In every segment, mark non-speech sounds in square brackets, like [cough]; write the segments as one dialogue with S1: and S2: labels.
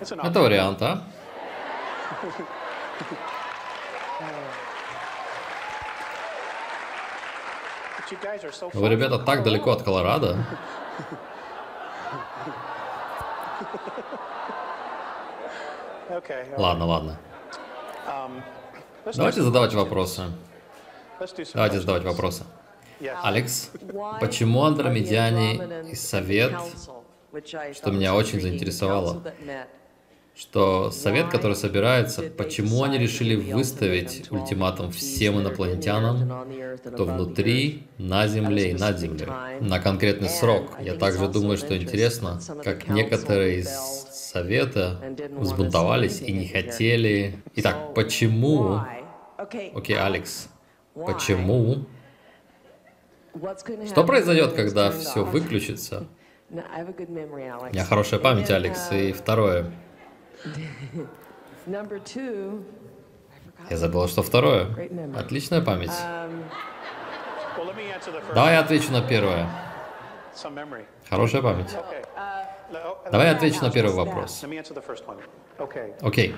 S1: Это вариант, а? Вы, ребята, так далеко от Колорадо. Ладно, ладно. Давайте задавать вопросы. Давайте задавать вопросы. Алекс, почему андромедиане и совет, что меня очень заинтересовало, что совет, который собирается, почему они решили выставить ультиматум всем инопланетянам, кто внутри, на Земле и над Землей, на конкретный срок. Я также думаю, что интересно, как некоторые из совета взбунтовались и не хотели. Итак, почему... Окей, Алекс, почему что произойдет, когда все выключится? У меня хорошая память, Алекс. И второе. [laughs] Я забыла, что второе. Отличная память. Давай я отвечу на первое. Хорошая память. Давай я отвечу на первый вопрос. Окей.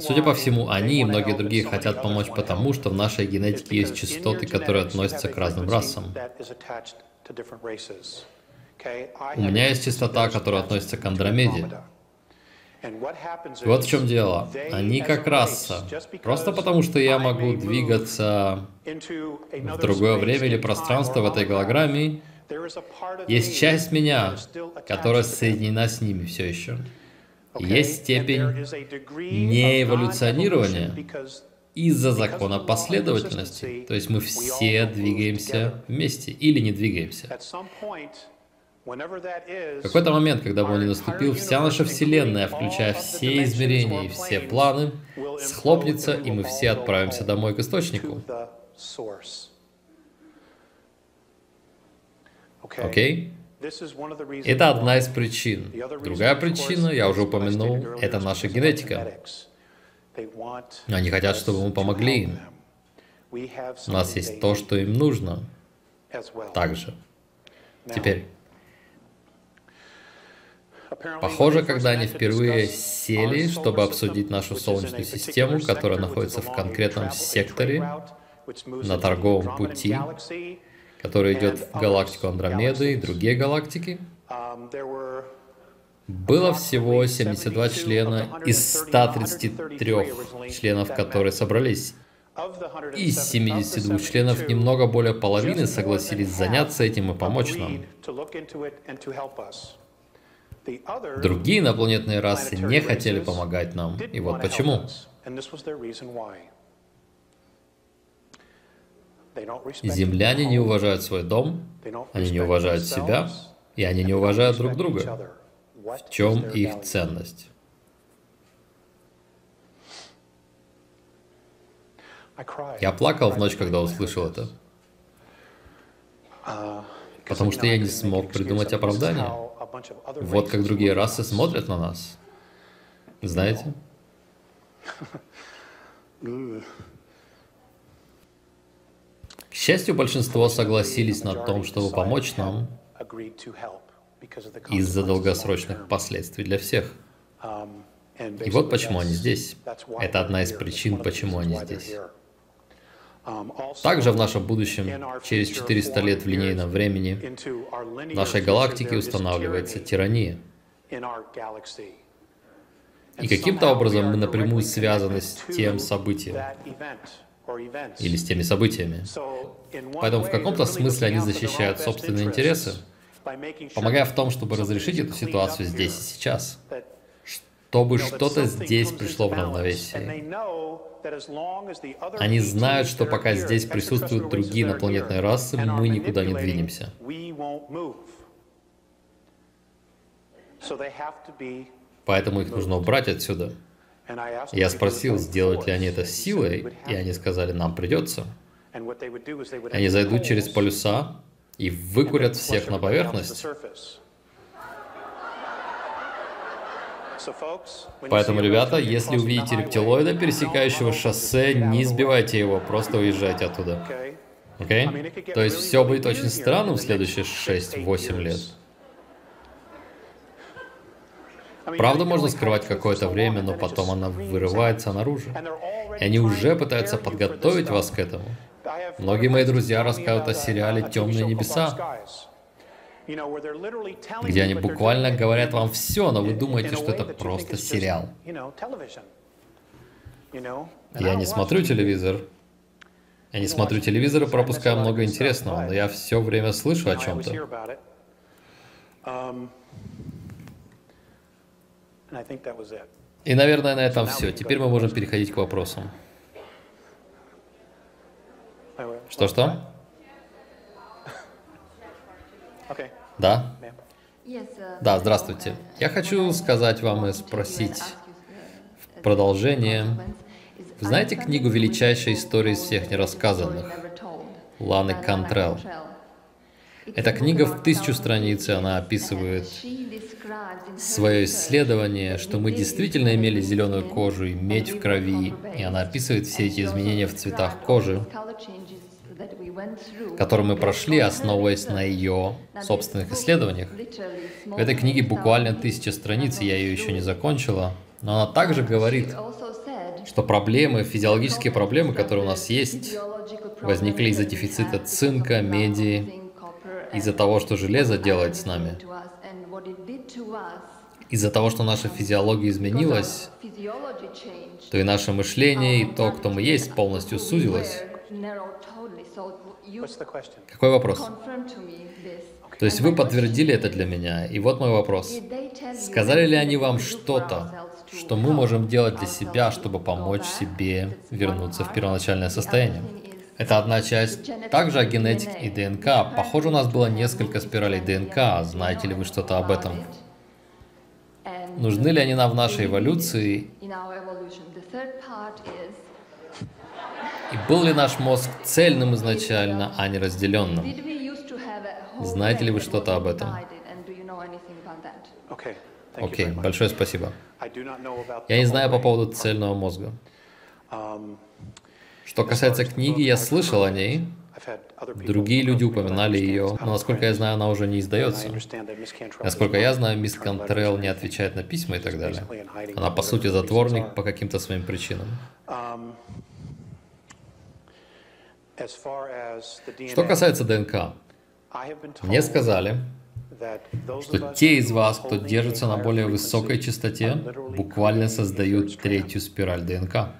S1: Судя по всему, они и многие другие хотят помочь потому, что в нашей генетике есть частоты, которые относятся к разным расам. У меня есть частота, которая относится к Андромеде. Вот в чем дело. Они как раса. Просто потому, что я могу двигаться в другое время или пространство в этой голограмме, есть часть меня, которая соединена с ними все еще. Есть степень неэволюционирования из-за закона последовательности. То есть мы все двигаемся вместе или не двигаемся. В какой-то момент, когда бы он не наступил, вся наша Вселенная, включая все измерения и все планы, схлопнется, и мы все отправимся домой к источнику. Окей? Это одна из причин. Другая причина, я уже упомянул, это наша генетика. Они хотят, чтобы мы помогли им. У нас есть то, что им нужно. Также. Теперь. Похоже, когда они впервые сели, чтобы обсудить нашу Солнечную систему, которая находится в конкретном секторе на торговом пути, который идет в галактику Андромеды и другие галактики. Было всего 72 члена из 133 членов, которые собрались. Из 72 членов немного более половины согласились заняться этим и помочь нам. Другие инопланетные расы не хотели помогать нам, и вот почему. Земляне не уважают свой дом, они не уважают себя, и они не уважают друг друга. В чем их ценность? Я плакал в ночь, когда услышал это. Потому что я не смог придумать оправдание. Вот как другие расы смотрят на нас. Знаете? К счастью, большинство согласились на том, чтобы помочь нам из-за долгосрочных последствий для всех. И вот почему они здесь. Это одна из причин, почему они здесь. Также в нашем будущем, через 400 лет в линейном времени, в нашей галактике устанавливается тирания. И каким-то образом мы напрямую связаны с тем событием или с теми событиями. Поэтому в каком-то смысле они защищают собственные интересы, помогая в том, чтобы разрешить эту ситуацию здесь и сейчас, чтобы что-то здесь пришло в равновесие. Они знают, что пока здесь присутствуют другие инопланетные расы, мы никуда не двинемся. Поэтому их нужно убрать отсюда. Я спросил, сделают ли они это силой, и они сказали, нам придется. Они зайдут через полюса и выкурят всех на поверхность. Поэтому, ребята, если увидите рептилоида, пересекающего шоссе, не сбивайте его, просто уезжайте оттуда. Окей? Okay? То есть все будет очень странно в следующие 6-8 лет. Правда можно скрывать какое-то время, но потом она вырывается наружу. И они уже пытаются подготовить вас к этому. Многие мои друзья рассказывают о сериале «Темные небеса», где они буквально говорят вам все, но вы думаете, что это просто сериал. Я не смотрю телевизор. Я не смотрю телевизор и пропускаю много интересного, но я все время слышу о чем-то. И, наверное, на этом все. Теперь мы можем переходить к вопросам. Что-что? Да? Да, здравствуйте. Я хочу сказать вам и спросить в продолжение. Вы знаете книгу «Величайшая история из всех нерассказанных» Ланы Кантрелл? Эта книга в тысячу страниц, и она описывает свое исследование, что мы действительно имели зеленую кожу и медь в крови, и она описывает все эти изменения в цветах кожи, которые мы прошли, основываясь на ее собственных исследованиях. В этой книге буквально тысяча страниц, и я ее еще не закончила, но она также говорит, что проблемы, физиологические проблемы, которые у нас есть, возникли из-за дефицита цинка, меди, из-за того, что железо делает с нами. Из-за того, что наша физиология изменилась, то и наше мышление, и то, кто мы есть, полностью сузилось. Какой вопрос? То есть вы подтвердили это для меня, и вот мой вопрос. Сказали ли они вам что-то, что мы можем делать для себя, чтобы помочь себе вернуться в первоначальное состояние? Это одна часть. Также о генетике и ДНК. Похоже, у нас было несколько спиралей ДНК. Знаете ли вы что-то об этом? Нужны ли они нам в нашей эволюции? И был ли наш мозг цельным изначально, а не разделенным? Знаете ли вы что-то об этом? Окей, okay, большое спасибо. Я не знаю по поводу цельного мозга. Что касается книги, я слышал о ней. Другие люди упоминали ее, но, насколько я знаю, она уже не издается. Насколько я знаю, мисс Контрелл не отвечает на письма и так далее. Она, по сути, затворник по каким-то своим причинам. Что касается ДНК, мне сказали, что те из вас, кто держится на более высокой частоте, буквально создают третью спираль ДНК.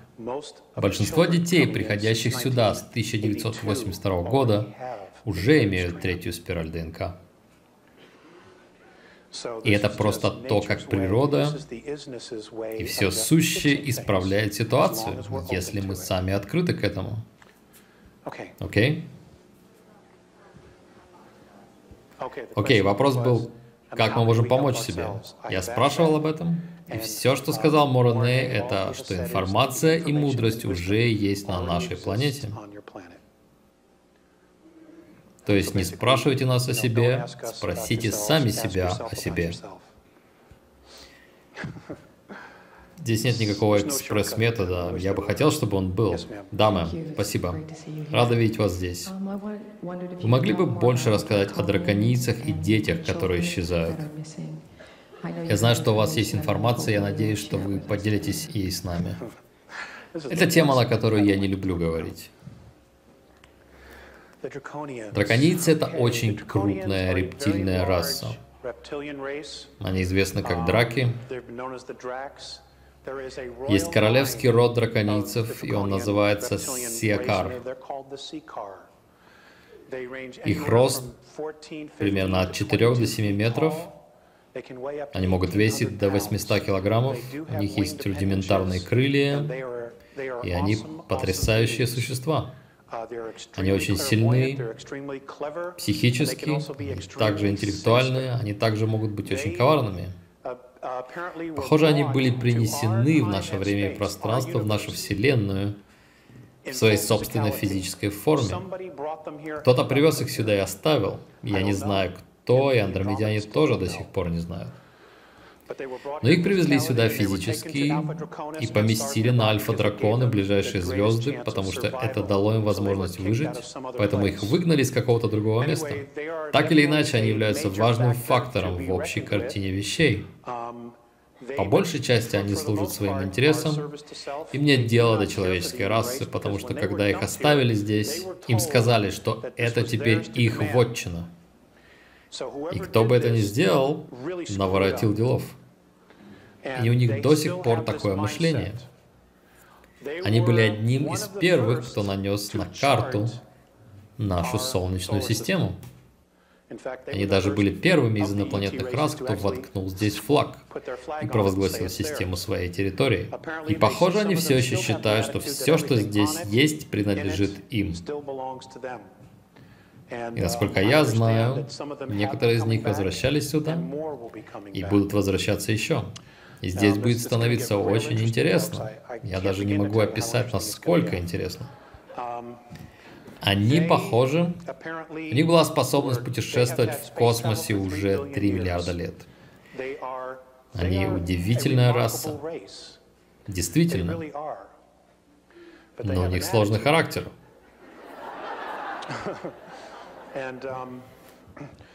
S1: Большинство детей, приходящих сюда с 1982 года, уже имеют третью спираль ДНК. И это просто то, как природа и все сущее исправляет ситуацию, если мы сами открыты к этому. Окей? Окей, вопрос был, как мы можем помочь себе? Я спрашивал об этом, и все, что сказал Мороне, это, что информация и мудрость уже есть на нашей планете. То есть не спрашивайте нас о себе, спросите сами себя о себе. [laughs] Здесь нет никакого экспресс-метода. Я бы хотел, чтобы он был. Да, мэм, спасибо. Рада видеть вас здесь. Вы могли бы больше рассказать о драконицах и детях, которые исчезают? Я знаю, что у вас есть информация, я надеюсь, что вы поделитесь ей с нами. [laughs] Это тема, на которую я не люблю говорить. Драконийцы — это очень крупная рептильная раса. Они известны как драки. Есть королевский род драконийцев, и он называется Сиакар. Их рост примерно от 4 до 7 метров, они могут весить до 800 килограммов, у них есть рудиментарные крылья, и они потрясающие существа. Они очень сильны психически, также интеллектуальные, они также могут быть очень коварными. Похоже, они были принесены в наше время и пространство, в нашу Вселенную, в своей собственной физической форме. Кто-то привез их сюда и оставил. Я не знаю, кто, и андромедяне тоже до сих пор не знают. Но их привезли сюда физически и поместили на альфа-драконы, ближайшие звезды, потому что это дало им возможность выжить, поэтому их выгнали из какого-то другого места. Так или иначе, они являются важным фактором в общей картине вещей. По большей части они служат своим интересам, им нет дела до человеческой расы, потому что когда их оставили здесь, им сказали, что это теперь их вотчина. И кто бы это ни сделал, наворотил делов. И у них до сих пор такое мышление. Они были одним из первых, кто нанес на карту нашу Солнечную систему. Они даже были первыми из инопланетных рас, кто воткнул здесь флаг и провозгласил систему своей территории. И похоже, они все еще считают, что все, что здесь есть, принадлежит им. И насколько я знаю, некоторые из них возвращались сюда и будут возвращаться еще. И здесь будет становиться очень интересно. Я даже не могу описать, насколько интересно. Они похожи, у них была способность путешествовать в космосе уже 3 миллиарда лет. Они удивительная раса. Действительно. Но у них сложный характер. [laughs]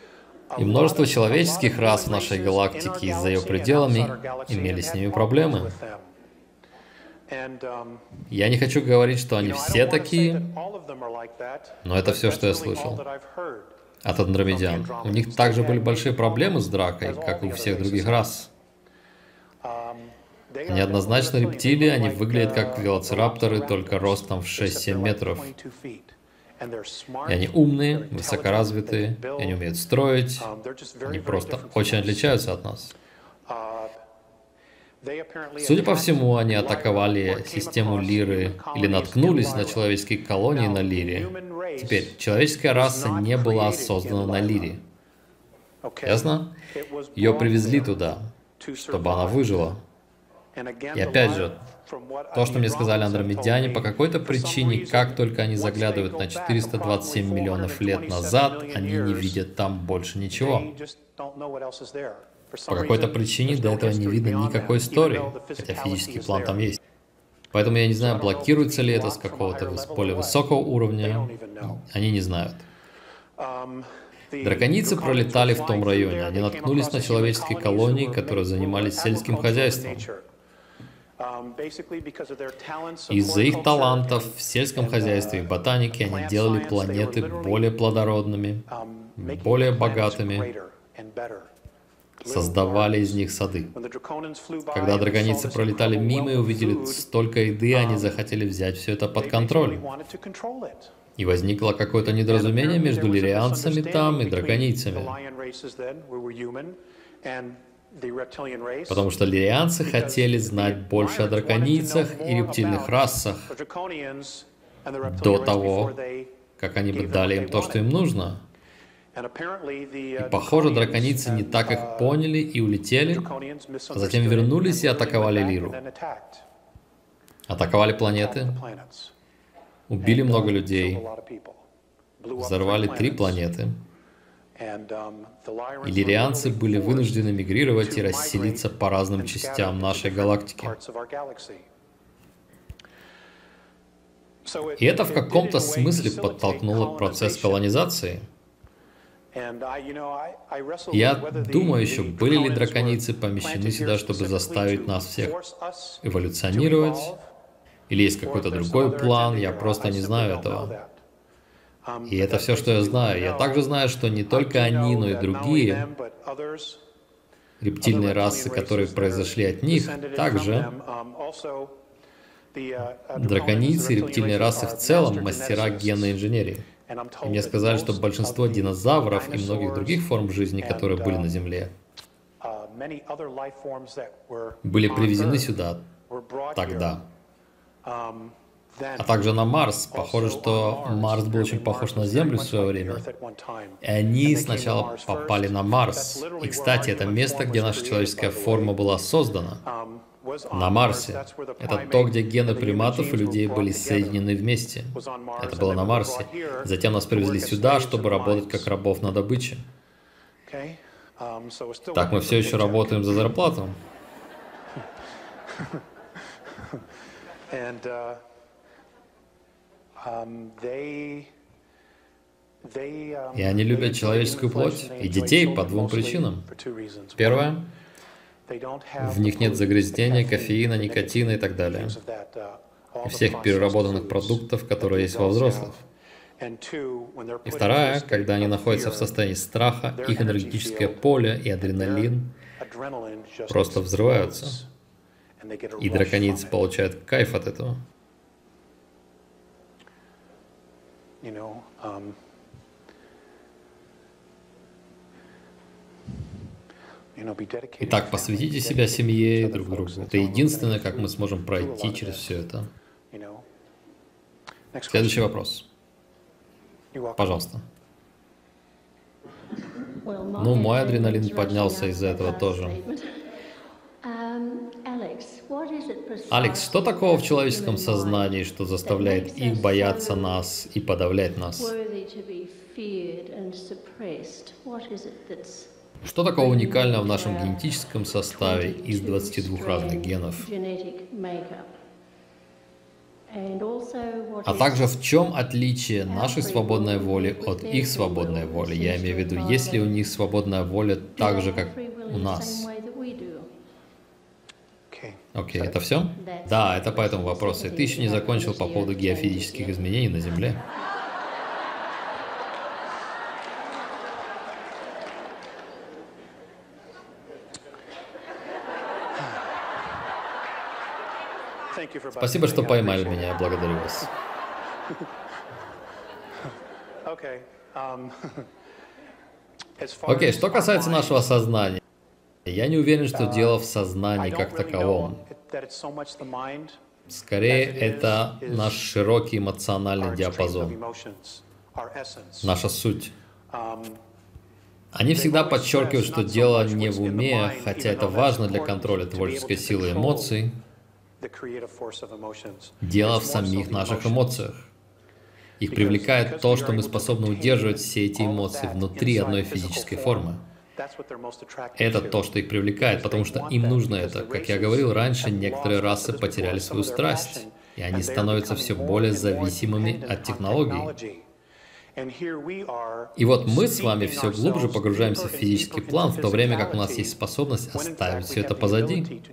S1: И множество человеческих рас в нашей галактике и за ее пределами имели с ними проблемы. Я не хочу говорить, что они все такие, но это все, что я слышал от андромедян. У них также были большие проблемы с дракой, как и у всех других рас. Они однозначно рептилии, они выглядят как велоцирапторы, только ростом в 6-7 метров. И они умные, высокоразвитые, и они умеют строить, они просто очень отличаются от нас. Судя по всему, они атаковали систему Лиры или наткнулись на человеческие колонии на Лире. Теперь, человеческая раса не была создана на Лире. Ясно? Ее привезли туда, чтобы она выжила. И опять же, то, что мне сказали андромедяне, по какой-то причине, как только они заглядывают на 427 миллионов лет назад, они не видят там больше ничего. По какой-то причине до этого не видно никакой истории, хотя физический план там есть. Поэтому я не знаю, блокируется ли это с какого-то более высокого уровня. Они не знают. Драконицы пролетали в том районе. Они наткнулись на человеческие колонии, которые занимались сельским хозяйством. Из-за их талантов в сельском хозяйстве и ботанике они делали планеты более плодородными, более богатыми, создавали из них сады. Когда драконицы пролетали мимо и увидели столько еды, они захотели взять все это под контроль. И возникло какое-то недоразумение между лирианцами там и драконицами. Потому что лирианцы хотели знать больше о драконицах и рептильных расах до того, как они бы дали им то, что им нужно. И, похоже, драконицы не так их поняли и улетели, а затем вернулись и атаковали Лиру. Атаковали планеты, убили много людей, взорвали три планеты, и лирианцы были вынуждены мигрировать и расселиться по разным частям нашей галактики. И это в каком-то смысле подтолкнуло процесс колонизации – я думаю еще, были ли драконицы помещены сюда, чтобы заставить нас всех эволюционировать? Или есть какой-то другой план? Я просто не знаю этого.
S2: Um,
S1: и это все, что я знаю. Я также знаю, что не только они, но и другие рептильные расы, которые произошли от них, также
S2: um, uh,
S1: драконицы и рептильные расы в целом мастера генной инженерии. И мне сказали, что большинство динозавров и многих других форм жизни, которые были на Земле, были привезены сюда тогда. А также на Марс. Похоже, что Марс был очень похож на Землю в свое время. И они сначала попали на Марс. И, кстати, это место, где наша человеческая форма была создана на Марсе. Это то, где гены приматов и людей были соединены вместе. Это было на Марсе. Затем нас привезли сюда, чтобы работать как рабов на добыче. Так мы все еще работаем за зарплату. [laughs] И они любят человеческую плоть и детей по двум причинам. Первое В них нет загрязнения, кофеина, никотина и так далее. И всех переработанных продуктов, которые есть во взрослых. И вторая, когда они находятся в состоянии страха, их энергетическое поле и адреналин просто взрываются. И драконицы получают кайф от этого. Итак, посвятите себя семье и друг другу. Это единственное, как мы сможем пройти через все это. Следующий вопрос. Пожалуйста. Ну, мой адреналин поднялся из-за этого тоже. Алекс, что такого в человеческом сознании, что заставляет их бояться нас и подавлять нас? Что такого уникального в нашем генетическом составе из 22 разных генов? А также в чем отличие нашей свободной воли от их свободной воли? Я имею в виду, есть ли у них свободная воля так же, как у нас? Окей, okay, это все? Да, это по этому вопросу. Ты еще не закончил по поводу геофизических изменений на Земле. Спасибо, что поймали меня. Благодарю вас. Окей, [laughs] okay, что касается нашего сознания, я не уверен, что дело в сознании как таковом. Скорее, это наш широкий эмоциональный диапазон, наша суть. Они всегда подчеркивают, что дело не в уме, хотя это важно для контроля творческой силы эмоций, Дело в самих наших эмоциях. Их привлекает то, что мы способны удерживать все эти эмоции внутри одной физической формы. Это то, что их привлекает, потому что им нужно это. Как я говорил раньше, некоторые расы потеряли свою страсть, и они становятся все более зависимыми от технологий. И вот мы с вами все глубже погружаемся в физический план, в то время как у нас есть способность оставить все это позади.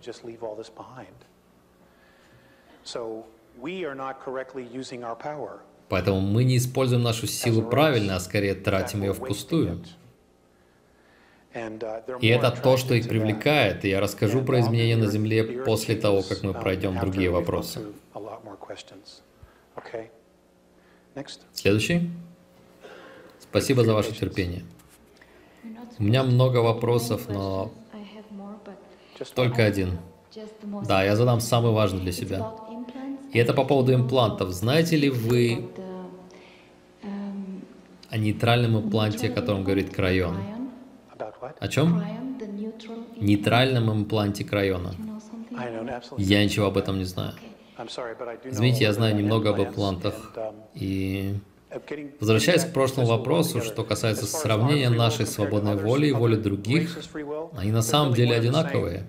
S1: Поэтому мы не используем нашу силу правильно, а скорее тратим ее впустую.
S2: Uh,
S1: и это то, что их привлекает, и я расскажу про изменения на Земле после того, как мы пройдем другие вопросы. Следующий. Спасибо за ваше терпение. У меня много вопросов, но только один. Да, я задам самый важный для себя. И это по поводу имплантов. Знаете ли вы о нейтральном импланте, о котором говорит Крайон? О чем? Нейтральном импланте Крайона. Я ничего об этом не знаю. Извините, я знаю немного об имплантах. И Возвращаясь к прошлому вопросу, что касается сравнения нашей свободной воли и воли других, они на самом деле одинаковые.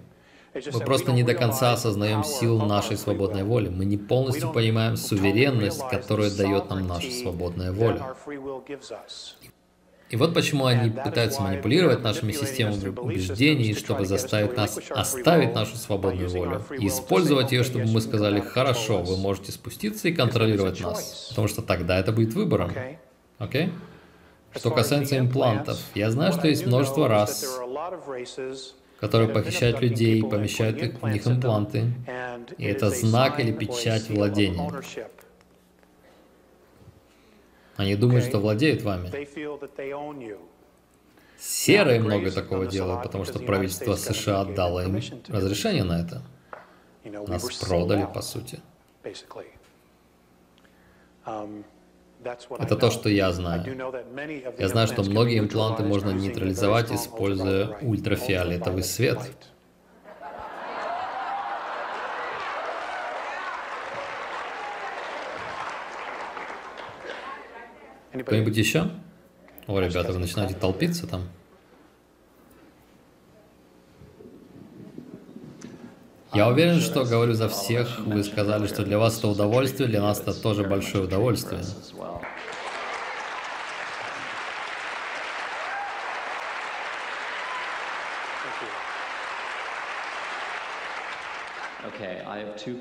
S1: Мы просто не до конца осознаем силу нашей свободной воли. Мы не полностью понимаем суверенность, которую дает нам наша свободная воля. И вот почему они пытаются манипулировать нашими системами убеждений, чтобы заставить нас оставить нашу свободную волю и использовать ее, чтобы мы сказали, хорошо, вы можете спуститься и контролировать нас, потому что тогда это будет выбором. Окей? Okay? Что касается имплантов, я знаю, что есть множество рас, которые похищают людей, помещают их, в них импланты. И это знак или печать владения. Они думают, что владеют вами. Серые много такого делают, потому что правительство США дало им разрешение на это. Нас продали, по сути. Это то, что я знаю. Я знаю, что многие импланты можно нейтрализовать, используя ультрафиолетовый свет. Кто-нибудь еще? О, ребята, вы начинаете толпиться там. Я уверен, что говорю за всех. Вы сказали, что для вас это удовольствие, для нас это тоже большое удовольствие.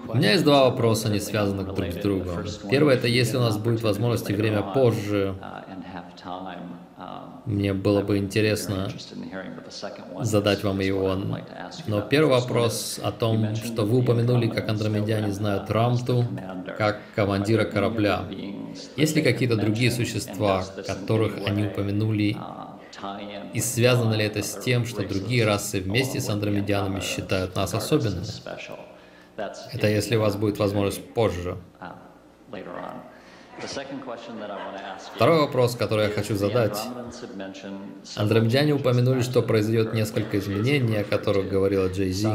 S1: У меня есть два вопроса, не связанных друг с другом. Первый это если у нас будет возможность и время позже, мне было бы интересно задать вам его. Но первый вопрос о том, что вы упомянули, как андромедяне знают Рамту, как командира корабля. Есть ли какие-то другие существа, которых они упомянули, и связано ли это с тем, что другие расы вместе с андромедянами считают нас особенными? Это если у вас будет возможность позже. Второй вопрос, который я хочу задать. Андромедяне упомянули, что произойдет несколько изменений, о которых говорила Джей Зи.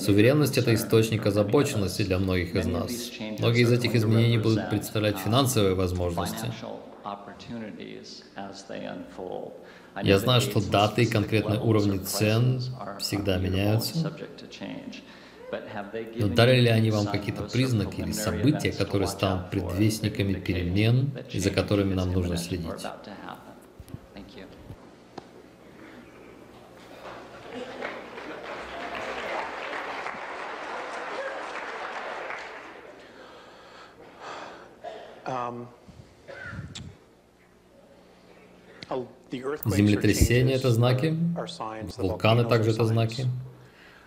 S1: Суверенность — это источник озабоченности для многих из нас. Многие из этих изменений будут представлять финансовые возможности. Я знаю, что даты и конкретные уровни цен всегда меняются. Но дали ли они вам какие-то признаки или события, которые станут предвестниками перемен, за которыми нам нужно следить?
S2: Um,
S1: Землетрясения — это знаки, вулканы также это знаки.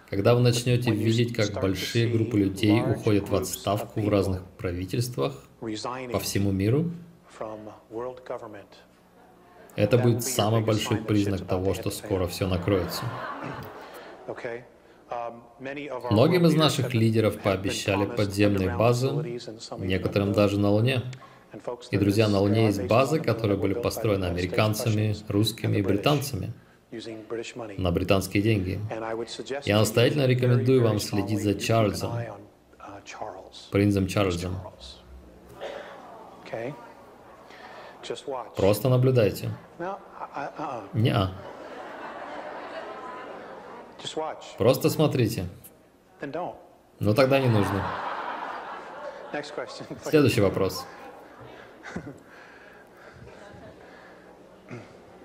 S1: Когда вы начнете видеть, как большие группы людей уходят в отставку в разных правительствах по всему миру, это будет самый большой признак того, что скоро все накроется. [clears throat] Многим из наших лидеров пообещали подземные базы, некоторым даже на Луне. И, друзья, на Луне есть базы, которые были построены американцами, русскими и британцами на британские деньги. Я настоятельно рекомендую вам следить за Чарльзом, принцем Чарльзом. Просто наблюдайте. Не -а. Просто смотрите. Но тогда не нужно. Следующий вопрос.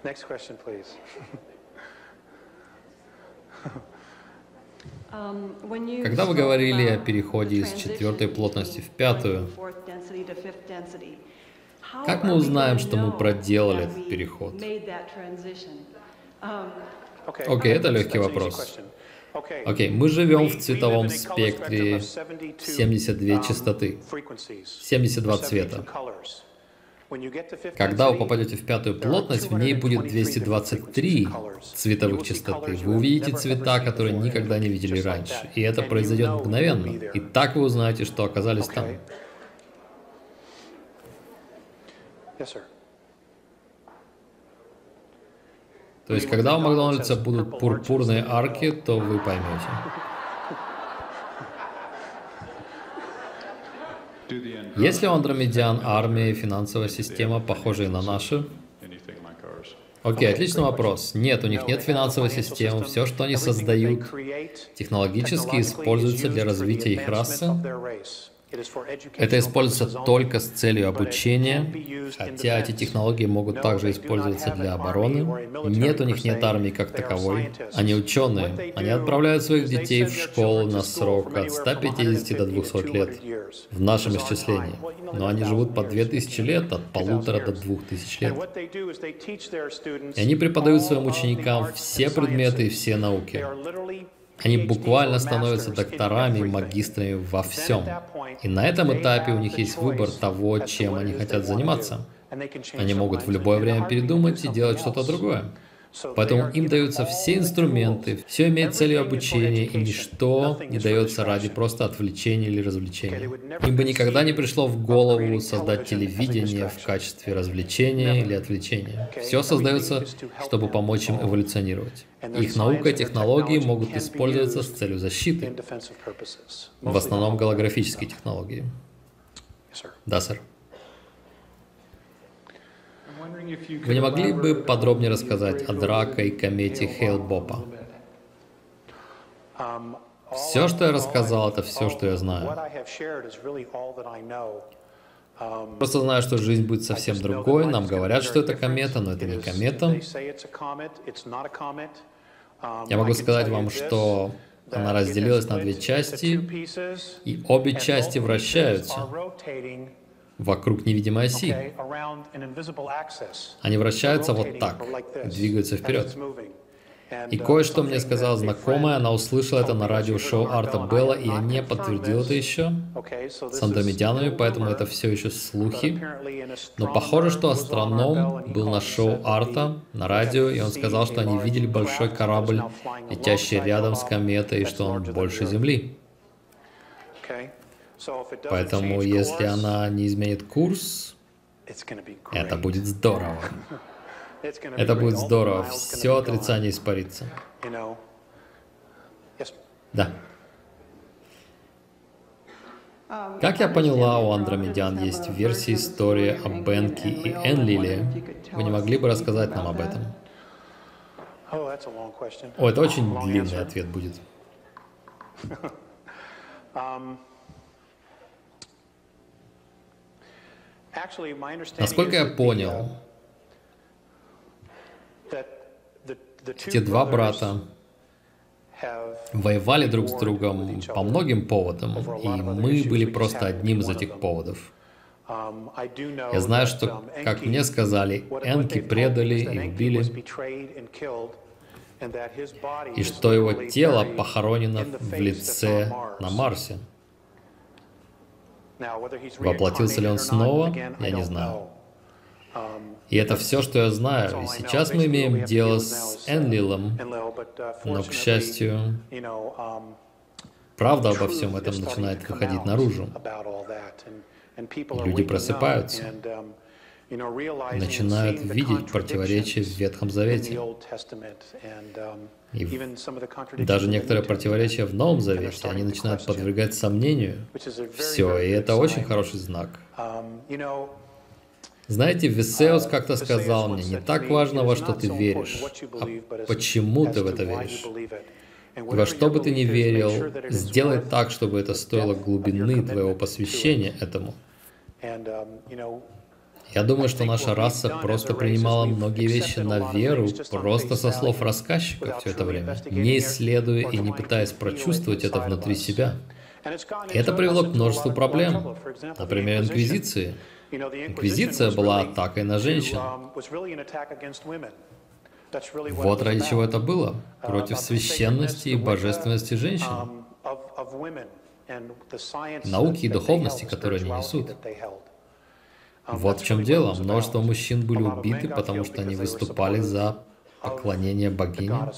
S2: Next question, please. [laughs] [laughs]
S1: Um, Когда вы говорили о переходе из четвертой плотности в пятую, как мы узнаем, что мы проделали этот переход?
S2: Um,
S1: Окей, okay, это легкий вопрос. Окей, okay, мы живем в цветовом спектре 72 um, частоты, 72 цвета. Когда вы попадете в пятую плотность, в ней будет 223 цветовых частоты. Вы увидите цвета, которые никогда не видели раньше. И это произойдет мгновенно. И так вы узнаете, что оказались там. То есть, когда у Макдональдса будут пурпурные арки, то вы поймете. Есть ли у андромедиан армия и финансовая система, похожие на наши? Окей, отличный вопрос. Нет, у них нет финансовой системы. Все, что они создают, технологически используется для развития их расы. Это используется только с целью обучения, хотя эти технологии могут также использоваться для обороны. Нет у них нет армии как таковой. Они ученые. Они отправляют своих детей в школу на срок от 150 до 200 лет в нашем исчислении. Но они живут по 2000 лет, от полутора до 2000 лет. И они преподают своим ученикам все предметы и все науки. Они буквально становятся докторами и магистрами во всем. И на этом этапе у них есть выбор того, чем они хотят заниматься. Они могут в любое время передумать и делать что-то другое. Поэтому им даются все инструменты, все имеет целью обучения, и ничто не дается ради просто отвлечения или развлечения. Им бы никогда не пришло в голову создать телевидение в качестве развлечения или отвлечения. Все создается, чтобы помочь им эволюционировать. Их наука и технологии могут использоваться с целью защиты, в основном голографические технологии. Да, сэр. Вы не могли бы подробнее рассказать о Драко и комете Хейл-Бопа? Все, что я рассказал, это все, что я знаю. Просто знаю, что жизнь будет совсем другой. Нам говорят, что это комета, но это не комета. Я могу сказать вам, что Она разделилась на две части, и обе части вращаются вокруг невидимой оси. Они вращаются вот так, двигаются вперед. И кое-что мне сказала знакомая, она услышала это на радиошоу Арта Белла, и я не подтвердил это еще с андромедянами, поэтому это все еще слухи. Но похоже, что астроном был на шоу Арта на радио, и он сказал, что они видели большой корабль, летящий рядом с кометой, и что он больше Земли. Поэтому, если она не изменит курс, это будет здорово. [laughs] Это будет здорово. Все отрицание испарится. Да. Как я поняла, у Андромедян есть версия истории о Бенке и Энлиле. Вы не могли бы рассказать нам об этом? О, это очень длинный ответ будет. [laughs] Насколько я понял, те два брата воевали друг с другом по многим поводам, и мы были просто одним из этих поводов. Я знаю, что, как мне сказали, Энки предали и убили, и что его тело похоронено в лице на Марсе. Воплотился ли он снова, я не знаю. И это все, что я знаю. И сейчас мы имеем дело с Энлилом, но, к счастью, правда обо всем этом начинает выходить наружу. Люди просыпаются, начинают видеть противоречия в Ветхом Завете. И даже некоторые противоречия в Новом Завете, они начинают подвергать сомнению. Все, и это очень хороший знак. Знаете, Весеус как-то сказал мне, не так важно, во что ты веришь, а почему ты в это веришь. И во что бы ты ни верил, сделай так, чтобы это стоило глубины твоего посвящения этому. Я думаю, что наша раса просто принимала многие вещи на веру, просто со слов рассказчиков все это время, не исследуя и не пытаясь прочувствовать это внутри себя. И это привело к множеству проблем. Например, инквизиции. Инквизиция была атакой на женщин. Вот ради чего это было. Против священности и божественности женщин. Науки и духовности, которые они несут. Вот в чем дело. Множество мужчин были убиты, потому что они выступали за поклонение богине.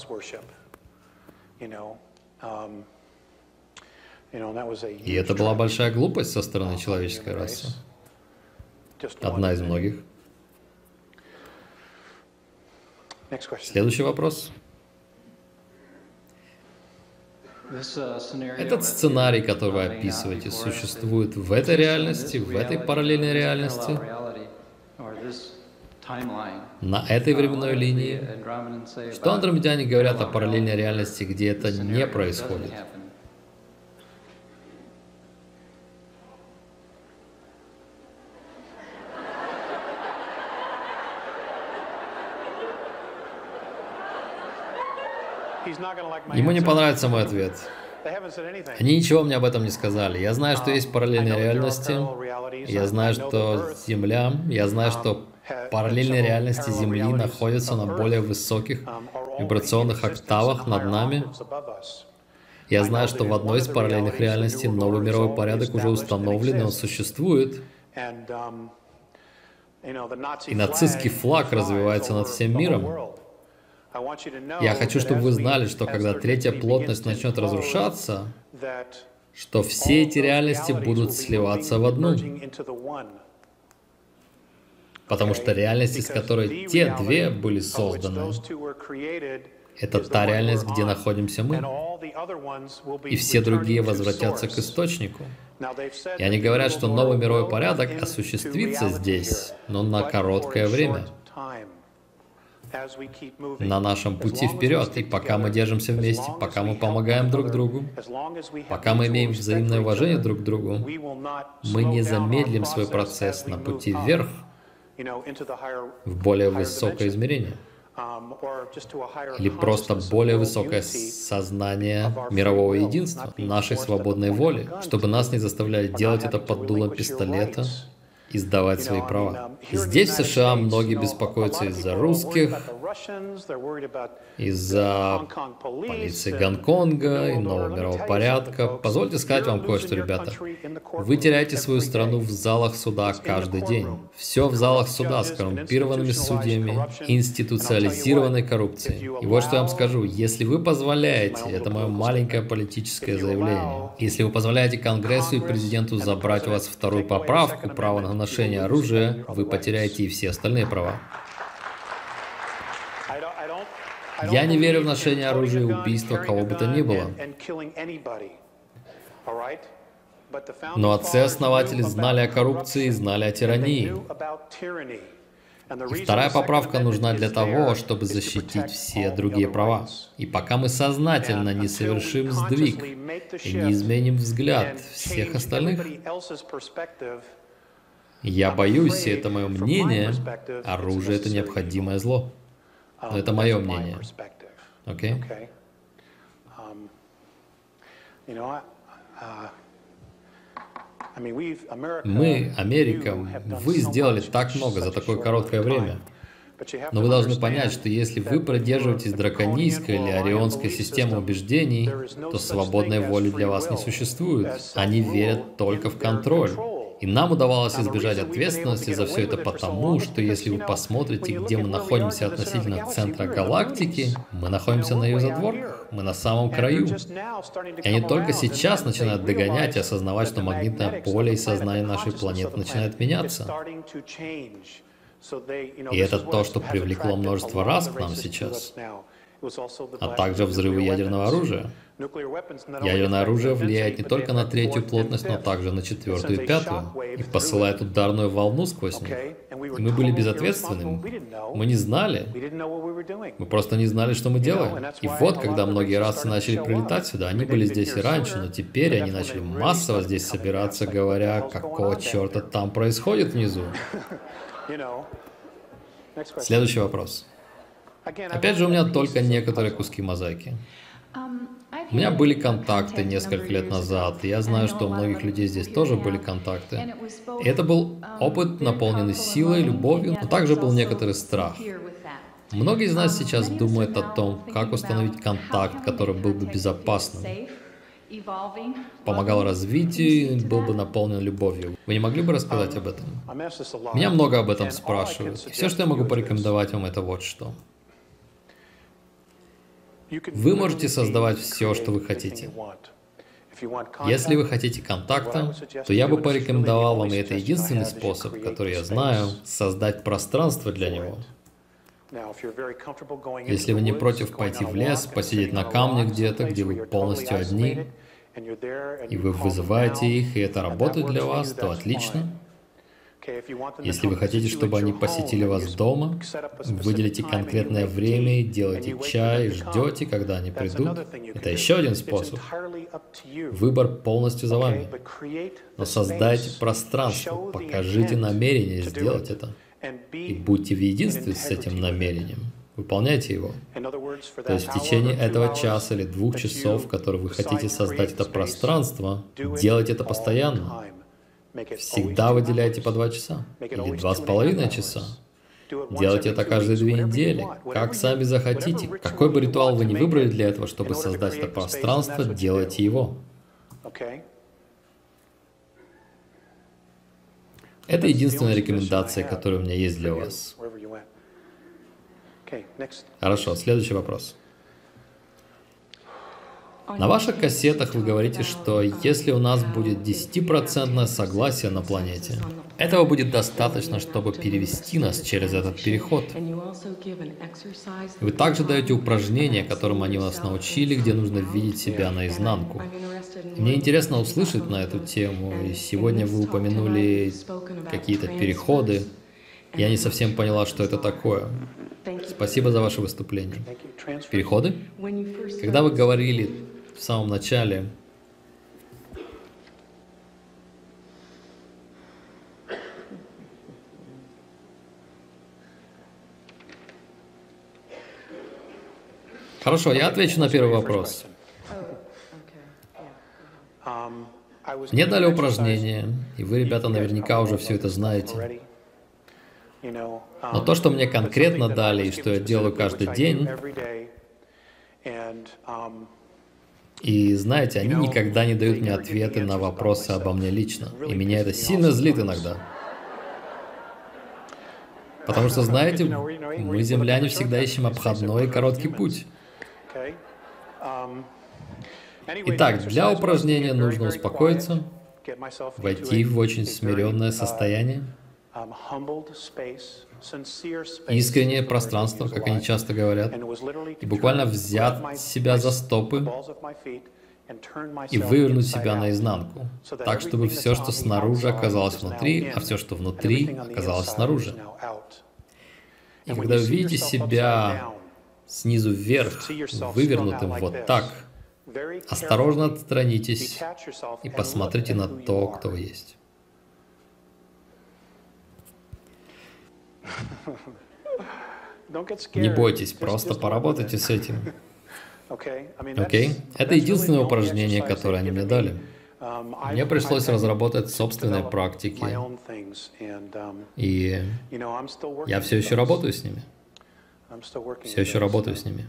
S1: И это была большая глупость со стороны человеческой расы. Одна из многих. Следующий вопрос. Этот сценарий, который вы описываете, существует в этой реальности, в этой параллельной реальности, на этой временной линии. Что андромедяне говорят о параллельной реальности, где это не происходит? Ему не понравится мой ответ. Они ничего мне об этом не сказали. Я знаю, что есть параллельные реальности. Я знаю, что Земля, я знаю, что параллельные реальности Земли находятся на более высоких вибрационных октавах над нами. Я знаю, что в одной из параллельных реальностей новый мировой порядок уже установлен, и он существует. И нацистский флаг развивается над всем миром. Я хочу, чтобы вы знали, что когда третья плотность начнет разрушаться, что все эти реальности будут сливаться в одну. Потому что реальность, из которой те две были созданы, это та реальность, где находимся мы. И все другие возвратятся к источнику. И они говорят, что новый мировой порядок осуществится здесь, но на короткое время на нашем пути вперед. И пока мы держимся вместе, пока мы помогаем друг другу, пока мы имеем взаимное уважение друг к другу, мы не замедлим свой процесс на пути вверх, в более высокое измерение. или просто более высокое сознание мирового единства, нашей свободной воли, чтобы нас не заставляли делать это под дулом пистолета и сдавать свои права. Здесь, в США, многие беспокоятся из-за русских, из-за полиции Гонконга и нового мирового порядка. Позвольте сказать вам кое-что, ребята. Вы теряете свою страну в залах суда каждый день. Все в залах суда с коррумпированными судьями, институциализированной коррупцией. И вот что я вам скажу. Если вы позволяете, это мое маленькое политическое заявление, если вы позволяете Конгрессу и президенту забрать у вас вторую поправку, право на ношение оружия, вы потеряете и все остальные права. Я не верю в ношение оружия и убийство кого бы то ни было. Но отцы-основатели знали о коррупции знали о тирании. И вторая поправка нужна для того, чтобы защитить все другие права. И пока мы сознательно не совершим сдвиг и не изменим взгляд всех остальных, я боюсь, и это мое мнение, оружие — это необходимое зло. Но um, это мое мнение. Окей? Okay? Um, uh, мы, Америка, вы сделали так много за такое короткое время. Но вы должны понять, что если вы придерживаетесь драконийской или орионской системы убеждений, то свободной воли для вас не существует. Они верят только в контроль. И нам удавалось избежать ответственности за все это потому, что если вы посмотрите, где мы находимся относительно центра галактики, мы находимся на ее задворках, мы на самом краю. И они только сейчас начинают догонять и осознавать, что магнитное поле и сознание нашей планеты начинает меняться. И это то, что привлекло множество раз к нам сейчас, а также взрывы ядерного оружия. Ядерное оружие влияет не только на третью плотность, но также на четвертую и пятую, и посылает ударную волну сквозь них. И мы были безответственными. Мы не знали. Мы просто не знали, что мы делаем. И вот, когда многие расы начали прилетать сюда, они были здесь и раньше, но теперь они начали массово здесь собираться, говоря, какого черта там происходит внизу. [laughs] Следующий вопрос. Опять же, у меня только некоторые куски мозаики. У меня были контакты несколько лет назад, я знаю, что у многих людей здесь тоже были контакты. И это был опыт, наполненный силой, любовью, но также был некоторый страх. Многие из нас сейчас думают о том, как установить контакт, который был бы безопасным, помогал развитию и был бы наполнен любовью. Вы не могли бы рассказать об этом? Меня много об этом спрашивают. И все, что я могу порекомендовать вам, это вот что. Вы можете создавать все, что вы хотите. Если вы хотите контакта, то я бы порекомендовал вам, и это единственный способ, который я знаю, создать пространство для него. Если вы не против пойти в лес, посидеть на камне где-то, где вы полностью одни, и вы вызываете их, и это работает для вас, то отлично. Если вы хотите, чтобы они посетили вас дома, выделите конкретное время, делайте чай, ждете, когда они придут. Это еще один способ. Выбор полностью за вами. Но создайте пространство, покажите намерение сделать это. И будьте в единстве с этим намерением. Выполняйте его. То есть в течение этого часа или двух часов, которые вы хотите создать это пространство, делайте это постоянно. Всегда выделяйте по два часа или два с половиной часа. Делайте это каждые две недели, как сами захотите. Какой бы ритуал вы ни выбрали для этого, чтобы создать это пространство, делайте его. Это единственная рекомендация, которая у меня есть для вас. Хорошо, следующий вопрос. На ваших кассетах вы говорите, что если у нас будет 10% согласие на планете, этого будет достаточно, чтобы перевести нас через этот переход. Вы также даете упражнения, которым они вас научили, где нужно видеть себя наизнанку. Мне интересно услышать на эту тему, и сегодня вы упомянули какие-то переходы. Я не совсем поняла, что это такое. Спасибо за ваше выступление. Переходы? Когда вы говорили в самом начале. Хорошо, я отвечу на первый вопрос. Мне дали упражнение, и вы, ребята, наверняка уже все это знаете. Но то, что мне конкретно дали и что я делаю каждый день, и знаете, они никогда не дают мне ответы на вопросы обо мне лично. И меня это сильно злит иногда. Потому что, знаете, мы, земляне, всегда ищем обходной и короткий путь. Итак, для упражнения нужно успокоиться, войти в очень смиренное состояние, искреннее пространство, как они часто говорят, и буквально взять себя за стопы и вывернуть себя наизнанку, так, чтобы все, что снаружи, оказалось внутри, а все, что внутри, оказалось снаружи. И когда вы видите себя снизу вверх, вывернутым вот так, осторожно отстранитесь и посмотрите на то, кто вы есть. Не бойтесь, просто поработайте с этим. [laughs] Окей? Okay? Это единственное упражнение, которое они мне дали. Um, мне пришлось разработать собственные практики, um, и я все еще работаю с ними. Все еще работаю с ними.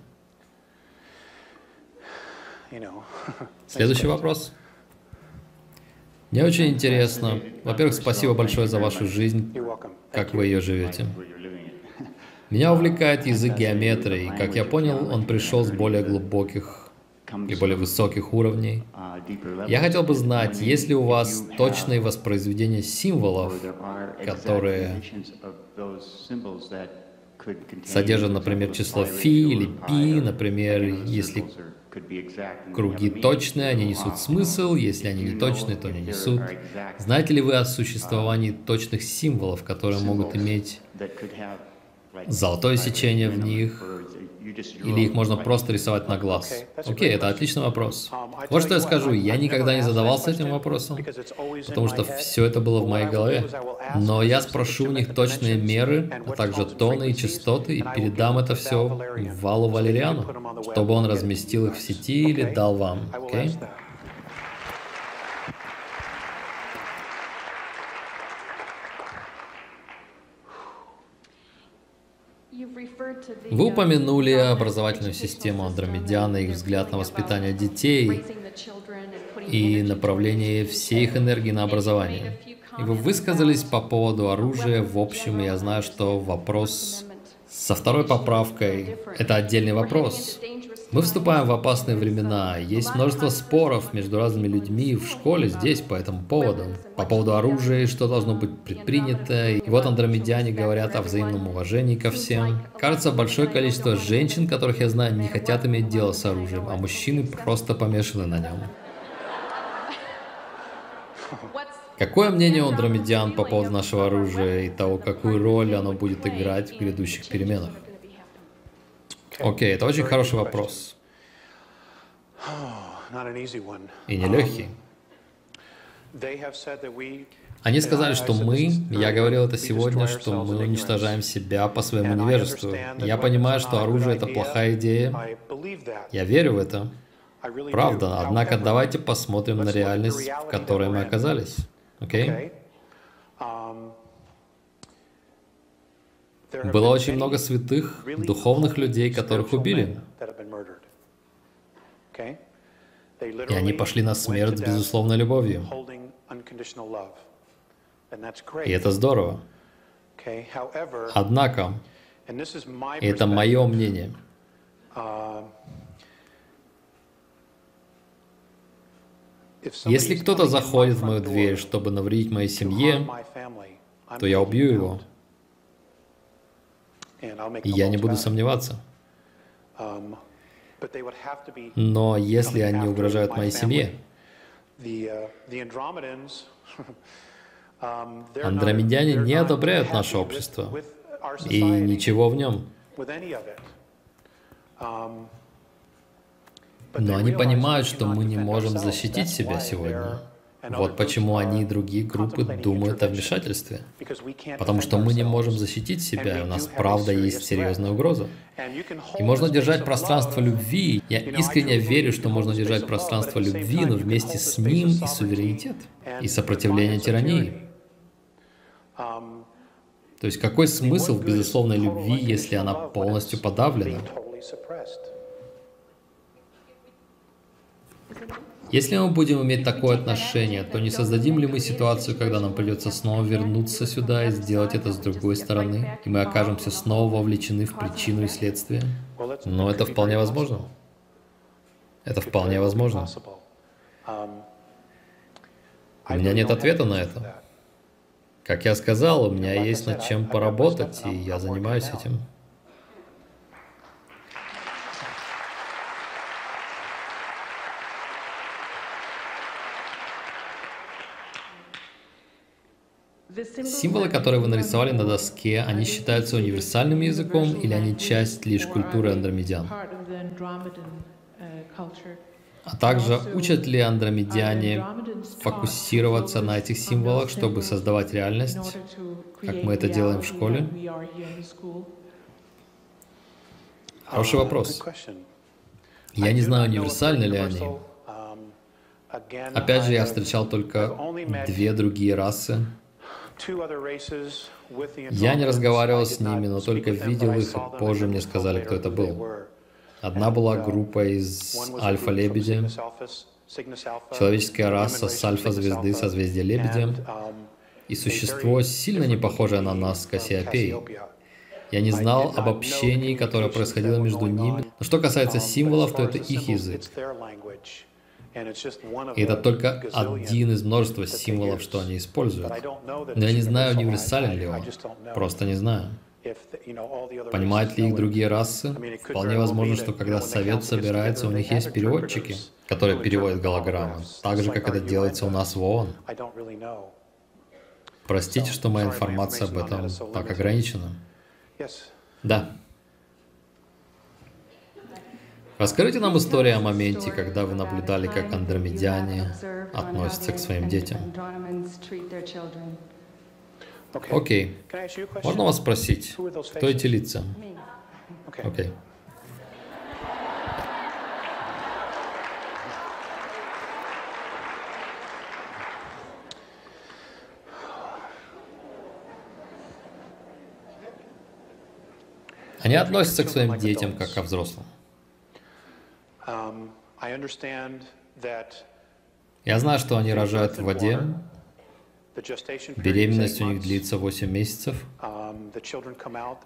S1: [laughs] Следующий вопрос. Мне очень интересно. Во-первых, спасибо большое за вашу жизнь, как вы ее живете. Меня увлекает язык геометрии. Как я понял, он пришел с более глубоких и более высоких уровней. Я хотел бы знать, есть ли у вас точные воспроизведения символов, которые содержат, например, число фи или пи, например, если круги точные, они несут смысл, если они не точные, то не несут. Знаете ли вы о существовании точных символов, которые могут иметь золотое сечение в них, или их можно просто рисовать на глаз? Окей, okay, это отличный вопрос. Вот что я скажу, я никогда не задавался этим вопросом, потому что все это было в моей голове. Но я спрошу у них точные меры, а также тоны и частоты, и передам это все Валу Валериану, чтобы он разместил их в сети или дал вам. Окей? Okay? Вы упомянули образовательную систему Андромедиана, их взгляд на воспитание детей и направление всей их энергии на образование. И вы высказались по поводу оружия в общем, и я знаю, что вопрос со второй поправкой – это отдельный вопрос. Мы вступаем в опасные времена. Есть множество споров между разными людьми в школе здесь по этому поводу. По поводу оружия, что должно быть предпринято. И вот андромедиане говорят о взаимном уважении ко всем. Кажется, большое количество женщин, которых я знаю, не хотят иметь дело с оружием, а мужчины просто помешаны на нем. Какое мнение у андромедиан по поводу нашего оружия и того, какую роль оно будет играть в грядущих переменах? Окей, okay, это очень хороший вопрос. И нелегкий. Они сказали, что мы, я говорил это сегодня, что мы уничтожаем себя по своему невежеству. Я понимаю, что оружие это плохая идея. Я верю в это. Правда, однако давайте посмотрим на реальность, в которой мы оказались. Окей? Okay? Было очень много святых, духовных людей, которых убили. И они пошли на смерть с безусловной любовью. И это здорово. Однако, и это мое мнение, если кто-то заходит в мою дверь, чтобы навредить моей семье, то я убью его. И я не буду сомневаться. Um, Но если они угрожают моей семье, uh, [laughs] um, андромедяне не одобряют наше общество и ничего в нем. Um, Но они понимают, что мы не можем защитить себя сегодня. Вот почему они и другие группы думают о вмешательстве. Потому что мы не можем защитить себя, и у нас правда есть серьезная угроза. И можно держать пространство любви. Я искренне верю, что можно держать пространство любви, но вместе с ним и суверенитет, и сопротивление тирании. То есть какой смысл в безусловной любви, если она полностью подавлена? Если мы будем иметь такое отношение, то не создадим ли мы ситуацию, когда нам придется снова вернуться сюда и сделать это с другой стороны, и мы окажемся снова вовлечены в причину и следствие? Но это вполне возможно. Это вполне возможно. У меня нет ответа на это. Как я сказал, у меня есть над чем поработать, и я занимаюсь этим. Символы, которые вы нарисовали на доске, они считаются универсальным языком или они часть лишь культуры андромедян? А также учат ли андромедяне фокусироваться на этих символах, чтобы создавать реальность, как мы это делаем в школе? Хороший вопрос. Я не знаю, универсальны ли они. Опять же, я встречал только две другие расы, я не разговаривал с ними, но только видел их, и позже мне сказали, кто это был. Одна была uh, группа из Альфа-Лебедя, человеческая раса с Альфа-звезды, созвездия Лебедя,
S2: um,
S1: и существо, сильно не похожее на нас, Кассиопей. Я не знал об общении, которое происходило между ними. Но что касается um, символов, то это их язык. И это только один из множества символов, что они используют. Но я не знаю, универсален ли он. Просто не знаю. Понимают ли их другие расы? Вполне возможно, что когда совет собирается, у них есть переводчики, которые переводят голограммы, так же, как это делается у нас в ООН. Простите, что моя информация об этом так ограничена. Да. Расскажите нам историю о моменте, когда вы наблюдали, как андромедяне относятся к своим детям. Окей. Okay. Можно вас спросить, кто эти лица? Окей. Okay. Они относятся к своим детям как ко взрослым. Um, Я знаю, что они рожают в воде. Беременность у них длится 8 месяцев. Um,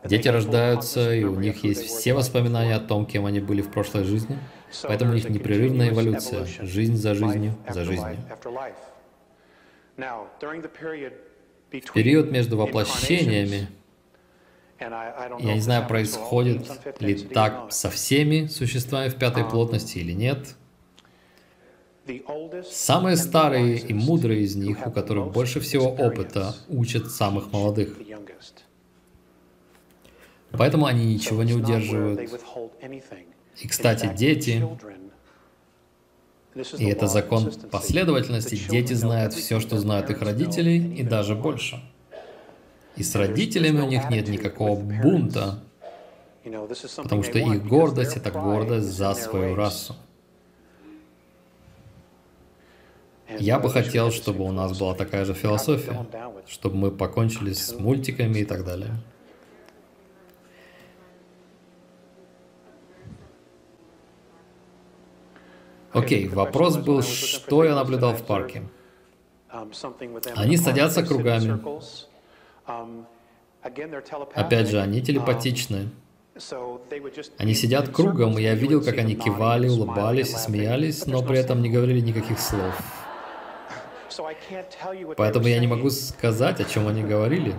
S1: Дети рождаются, и у них есть все воспоминания о том, кем они были в прошлой жизни. Поэтому у них непрерывная эволюция, жизнь за жизнью, за жизнью. В период между воплощениями я не знаю, происходит ли так со всеми существами в пятой плотности или нет. Самые старые и мудрые из них, у которых больше всего опыта, учат самых молодых. Поэтому они ничего не удерживают. И, кстати, дети, и это закон последовательности, дети знают все, что знают их родители, и даже больше. И с родителями у них нет никакого бунта, потому что их гордость — это гордость за свою расу. Я бы хотел, чтобы у нас была такая же философия, чтобы мы покончили с мультиками и так далее. Окей, вопрос был, что я наблюдал в парке. Они садятся кругами, Опять же, они um, телепатичны. Они сидят кругом, и я видел, как они кивали, улыбались и смеялись, но при этом не говорили никаких слов. [laughs] Поэтому я не могу сказать, о чем они говорили.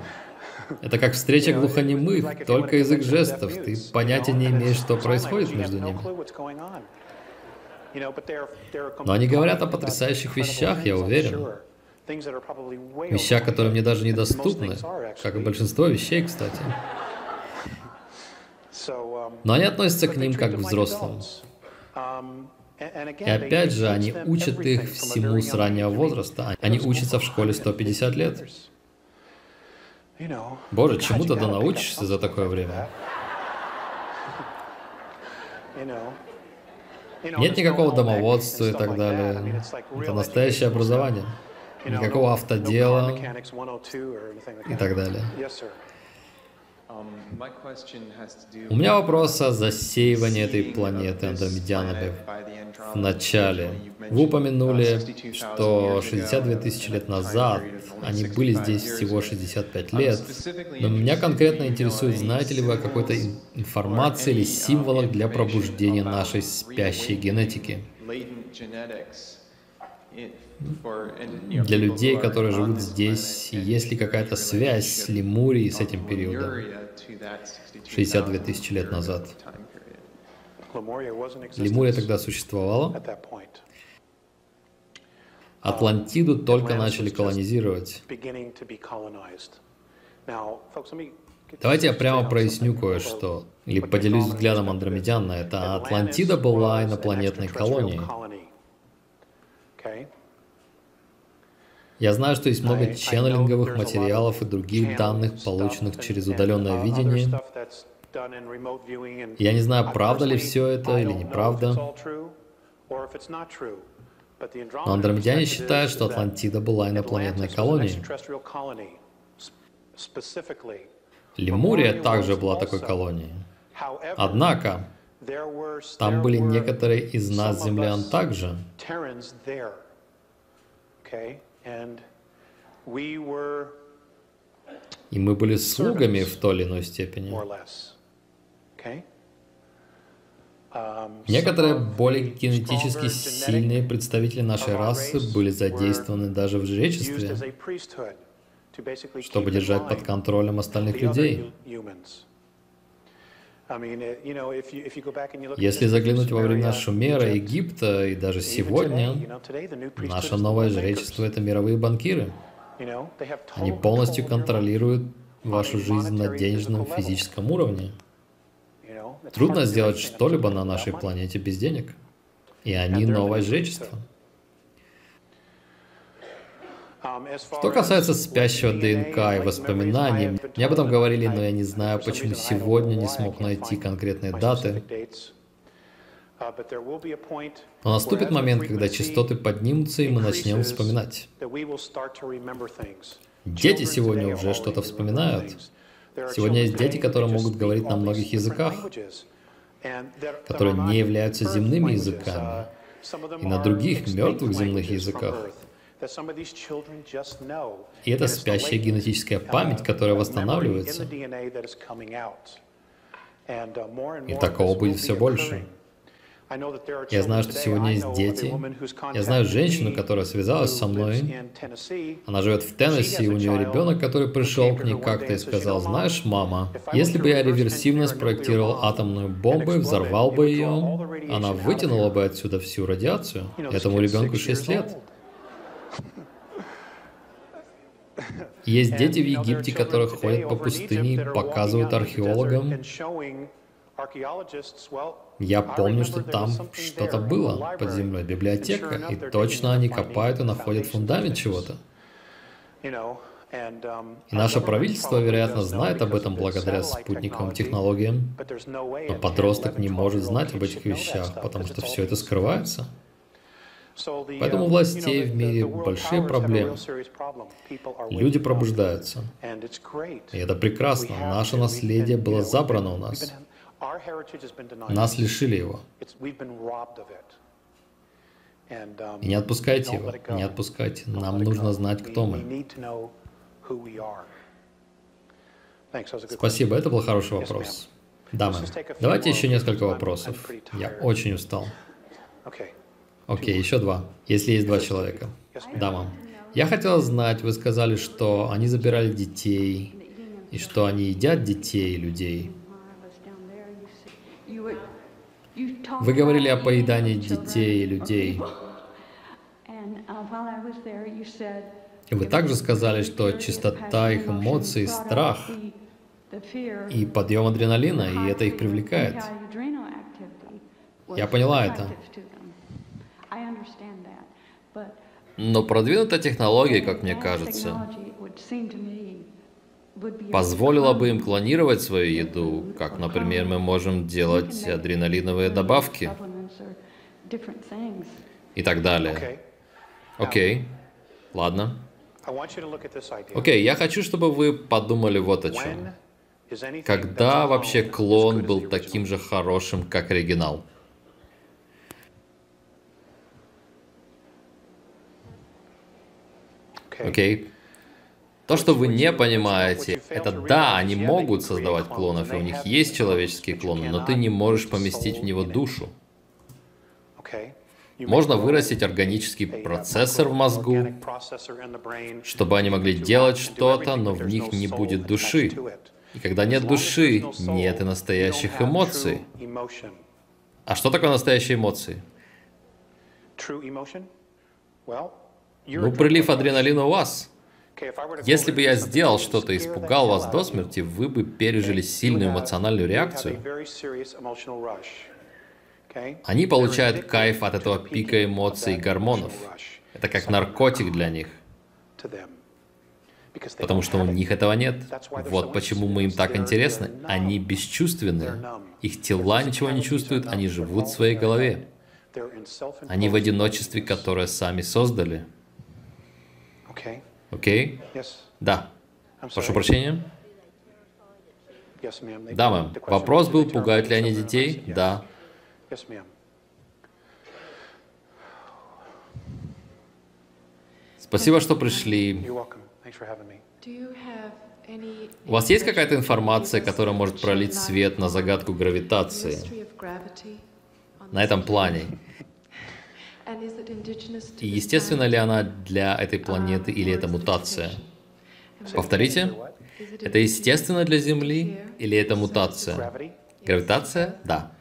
S1: [laughs] Это как встреча глухонемых, только язык жестов. Ты понятия не имеешь, что происходит между ними. Но они говорят о потрясающих вещах, я уверен. Веща, которые мне даже недоступны, как и большинство вещей, кстати.
S2: Um,
S1: Но они относятся к ним как к взрослым.
S2: Um,
S1: И опять же, они учат их всему с раннего возраста. Они учатся в школе 150 лет. Боже, чему тогда научишься за такое время? [laughs] Нет никакого домоводства и так далее. Это настоящее образование. Никакого автодела и так далее. Um, У меня вопрос о засеивании этой планеты андромедянами в начале. Вы упомянули, что 62 тысячи лет назад они были здесь всего 65 лет, но меня конкретно интересует, знаете ли вы о какой-то информации или символах для пробуждения нашей спящей генетики? Для людей, которые живут здесь, есть ли какая-то связь с Лемурией с этим периодом? 62 тысячи лет назад. Лемурия тогда существовала. Атлантиду только начали колонизировать. Давайте я прямо проясню кое-что, или поделюсь взглядом андромедян на это. Атлантида была инопланетной колонией. Я знаю, что есть много ченнелинговых материалов и других данных, полученных через удаленное видение. Я не знаю, правда ли все это или неправда. Но андромедяне считают, что Атлантида была инопланетной колонией. Лемурия также была такой колонией. Однако, там были некоторые из нас, землян, также. И мы были слугами в той или иной степени. Um, Некоторые более генетически сильные представители нашей расы были задействованы даже в жречестве, чтобы держать под контролем остальных людей. Если заглянуть во времена Шумера, Египта и даже сегодня, наше новое жречество — это мировые банкиры. Они полностью контролируют вашу жизнь на денежном физическом уровне. Трудно сделать что-либо на нашей планете без денег. И они новое жречество. Что касается спящего ДНК и воспоминаний, мне об этом говорили, но я не знаю, почему сегодня не смог найти конкретные даты. Но наступит момент, когда частоты поднимутся, и мы начнем вспоминать. Дети сегодня уже что-то вспоминают. Сегодня есть дети, которые могут говорить на многих языках, которые не являются земными языками, и на других мертвых земных языках. И это спящая генетическая память, которая восстанавливается. И такого будет все больше. Я знаю, что сегодня есть дети. Я знаю женщину, которая связалась со мной. Она живет в Теннесси, и у нее ребенок, который пришел к ней как-то и сказал, знаешь, мама, если бы я реверсивно спроектировал атомную бомбу и взорвал бы ее, она вытянула бы отсюда всю радиацию. Этому ребенку 6 лет. Есть дети в Египте, которые ходят по пустыне и показывают археологам. Я помню, что там что-то было под землей, библиотека, и точно они копают и находят фундамент чего-то. И наше правительство, вероятно, знает об этом благодаря спутниковым технологиям, но подросток не может знать об этих вещах, потому что все это скрывается. Поэтому у властей в мире большие проблемы. Люди пробуждаются. И это прекрасно. Наше наследие было забрано у нас. Нас лишили его. И не отпускайте его, не отпускайте. Нам нужно знать, кто мы. Спасибо, это был хороший вопрос. Дамы, давайте еще несколько вопросов. Я очень устал. Окей, еще два. Если есть два человека. Дама. Я хотел знать, вы сказали, что они забирали детей, и что они едят детей, людей. Вы говорили о поедании детей и людей. И вы также сказали, что чистота их эмоций, страх и подъем адреналина, и это их привлекает. Я поняла это. Но продвинутая технология, как мне кажется, позволила бы им клонировать свою еду, как, например, мы можем делать адреналиновые добавки и так далее. Окей, okay. ладно. Окей, okay, я хочу, чтобы вы подумали вот о чем. Когда вообще клон был таким же хорошим, как оригинал? Окей. Okay. То, что вы не понимаете, это да, они могут создавать клонов, и у них есть человеческие клоны, но ты не можешь поместить в него душу. Можно вырастить органический процессор в мозгу, чтобы они могли делать что-то, но в них не будет души. И когда нет души, нет и настоящих эмоций. А что такое настоящие эмоции? Ну, прилив адреналина у вас. Если бы я сделал что-то и испугал вас до смерти, вы бы пережили сильную эмоциональную реакцию. Они получают кайф от этого пика эмоций и гормонов. Это как наркотик для них. Потому что у них этого нет. Вот почему мы им так интересны. Они бесчувственны. Их тела ничего не чувствуют, они живут в своей голове. Они в одиночестве, которое сами создали. Окей? Okay? Да. Прошу прощения? Да, мэм. Вопрос был, пугают ли они детей? Да. Спасибо, что пришли. У вас есть какая-то информация, которая может пролить свет на загадку гравитации? На этом плане. И естественно ли она для этой планеты или это мутация? Повторите. Это естественно для Земли или это мутация? Гравитация? Да.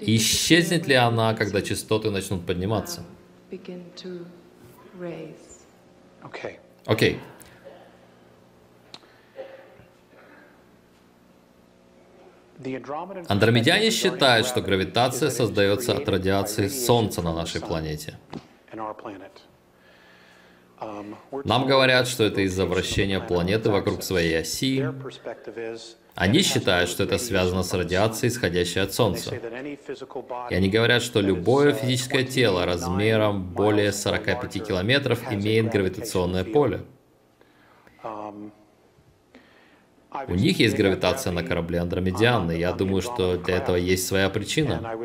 S1: И исчезнет ли она, когда частоты начнут подниматься? Окей. Okay. Андромедяне считают, что гравитация создается от радиации Солнца на нашей планете. Нам говорят, что это из-за вращения планеты вокруг своей оси. Они считают, что это связано с радиацией, исходящей от Солнца. И они говорят, что любое физическое тело размером более 45 километров имеет гравитационное поле. У них есть гравитация на корабле Андромедиан, и я думаю, что для этого есть своя причина.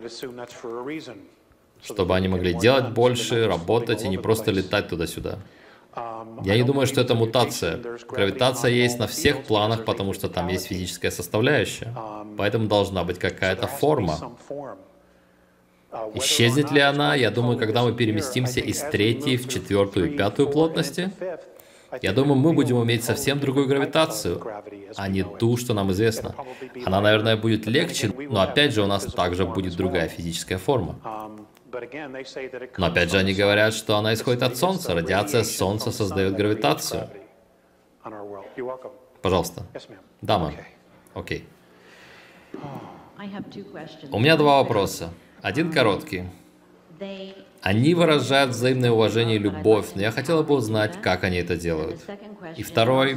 S1: Чтобы они могли делать больше, работать и не просто летать туда-сюда. Я не думаю, что это мутация. Гравитация есть на всех планах, потому что там есть физическая составляющая. Поэтому должна быть какая-то форма. Исчезнет ли она, я думаю, когда мы переместимся из третьей в четвертую и пятую плотности, я думаю, мы будем иметь совсем другую гравитацию, а не ту, что нам известно. Она, наверное, будет легче, но опять же у нас также будет другая физическая форма. Но опять же они говорят, что она исходит от Солнца. Радиация Солнца создает гравитацию. Пожалуйста. Да, мэм. Окей. У меня два вопроса. Один короткий. Они выражают взаимное уважение и любовь, но я хотела бы узнать, как они это делают. И второй.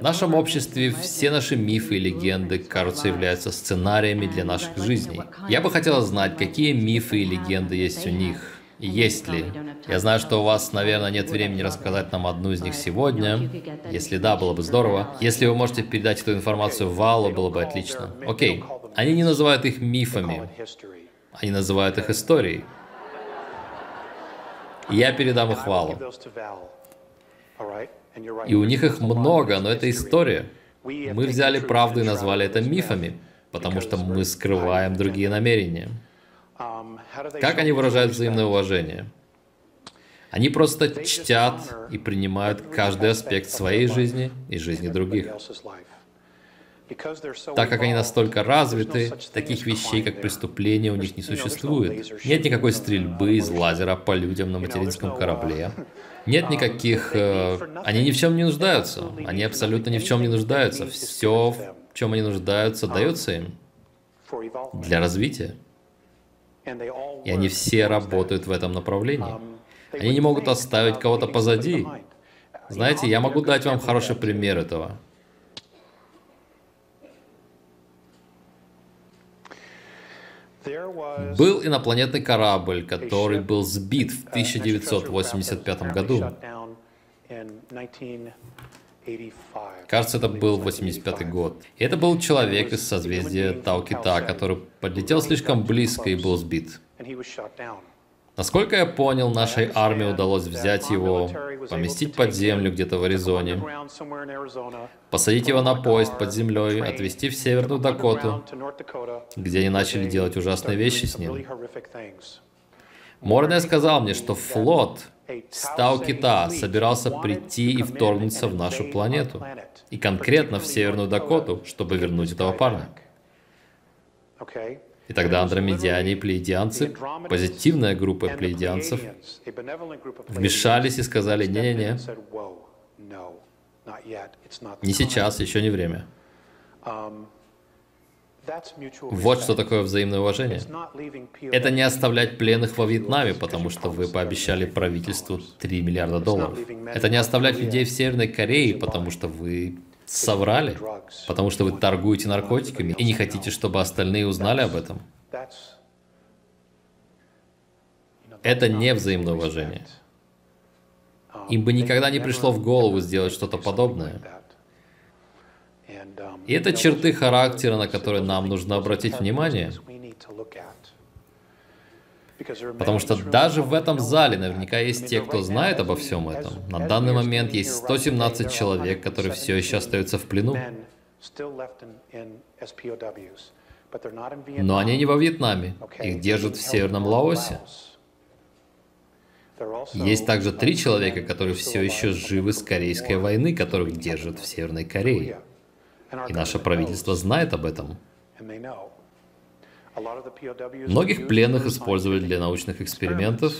S1: В нашем обществе все наши мифы и легенды, кажутся, являются сценариями для наших жизней. Я бы хотела знать, какие мифы и легенды есть у них. И есть ли? Я знаю, что у вас, наверное, нет времени рассказать нам одну из них сегодня. Если да, было бы здорово. Если вы можете передать эту информацию Валу, было бы отлично. Окей. Они не называют их мифами. Они называют их историей. Я передам их Валу. И у них их много, но это история. Мы взяли правду и назвали это мифами, потому что мы скрываем другие намерения. Как они выражают взаимное уважение? Они просто чтят и принимают каждый аспект своей жизни и жизни других. Так как они настолько развиты, таких вещей, как преступления, у них не существует. Нет никакой стрельбы из лазера по людям на материнском корабле. Нет никаких... Э, они ни в чем не нуждаются. Они абсолютно ни в чем не нуждаются. Все, в чем они нуждаются, дается им для развития. И они все работают в этом направлении. Они не могут оставить кого-то позади. Знаете, я могу дать вам хороший пример этого. Был инопланетный корабль, который был сбит в 1985 году. Кажется, это был 85 год. И это был человек из созвездия Таукита, который подлетел слишком близко и был сбит. Насколько я понял, нашей армии удалось взять его, поместить под землю где-то в Аризоне, посадить его на поезд под землей, отвезти в Северную Дакоту, где они начали делать ужасные вещи с ним. Морне сказал мне, что флот Стау Кита собирался прийти и вторгнуться в нашу планету, и конкретно в Северную Дакоту, чтобы вернуть этого парня. И тогда андромедиане и плеядианцы, позитивная группа плеядианцев, вмешались и сказали, не-не-не, не сейчас, еще не время. Вот что такое взаимное уважение. Это не оставлять пленных во Вьетнаме, потому что вы пообещали правительству 3 миллиарда долларов. Это не оставлять людей в Северной Корее, потому что вы соврали, потому что вы торгуете наркотиками и не хотите, чтобы остальные узнали об этом. Это не взаимное уважение. Им бы никогда не пришло в голову сделать что-то подобное. И это черты характера, на которые нам нужно обратить внимание. Потому что даже в этом зале наверняка есть те, кто знает обо всем этом. На данный момент есть 117 человек, которые все еще остаются в плену. Но они не во Вьетнаме. Их держат в Северном Лаосе. Есть также три человека, которые все еще живы с Корейской войны, которых держат в Северной Корее. И наше правительство знает об этом. Многих пленных использовали для научных экспериментов.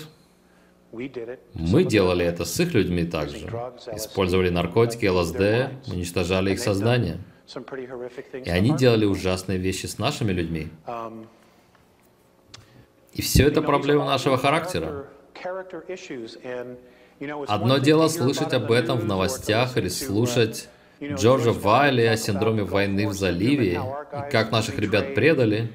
S1: Мы делали это с их людьми также. Использовали наркотики, ЛСД, уничтожали их сознание. И они делали ужасные вещи с нашими людьми. И все это проблема нашего характера. Одно дело слышать об этом в новостях или слушать Джорджа Вайли о синдроме войны в заливе и как наших ребят предали.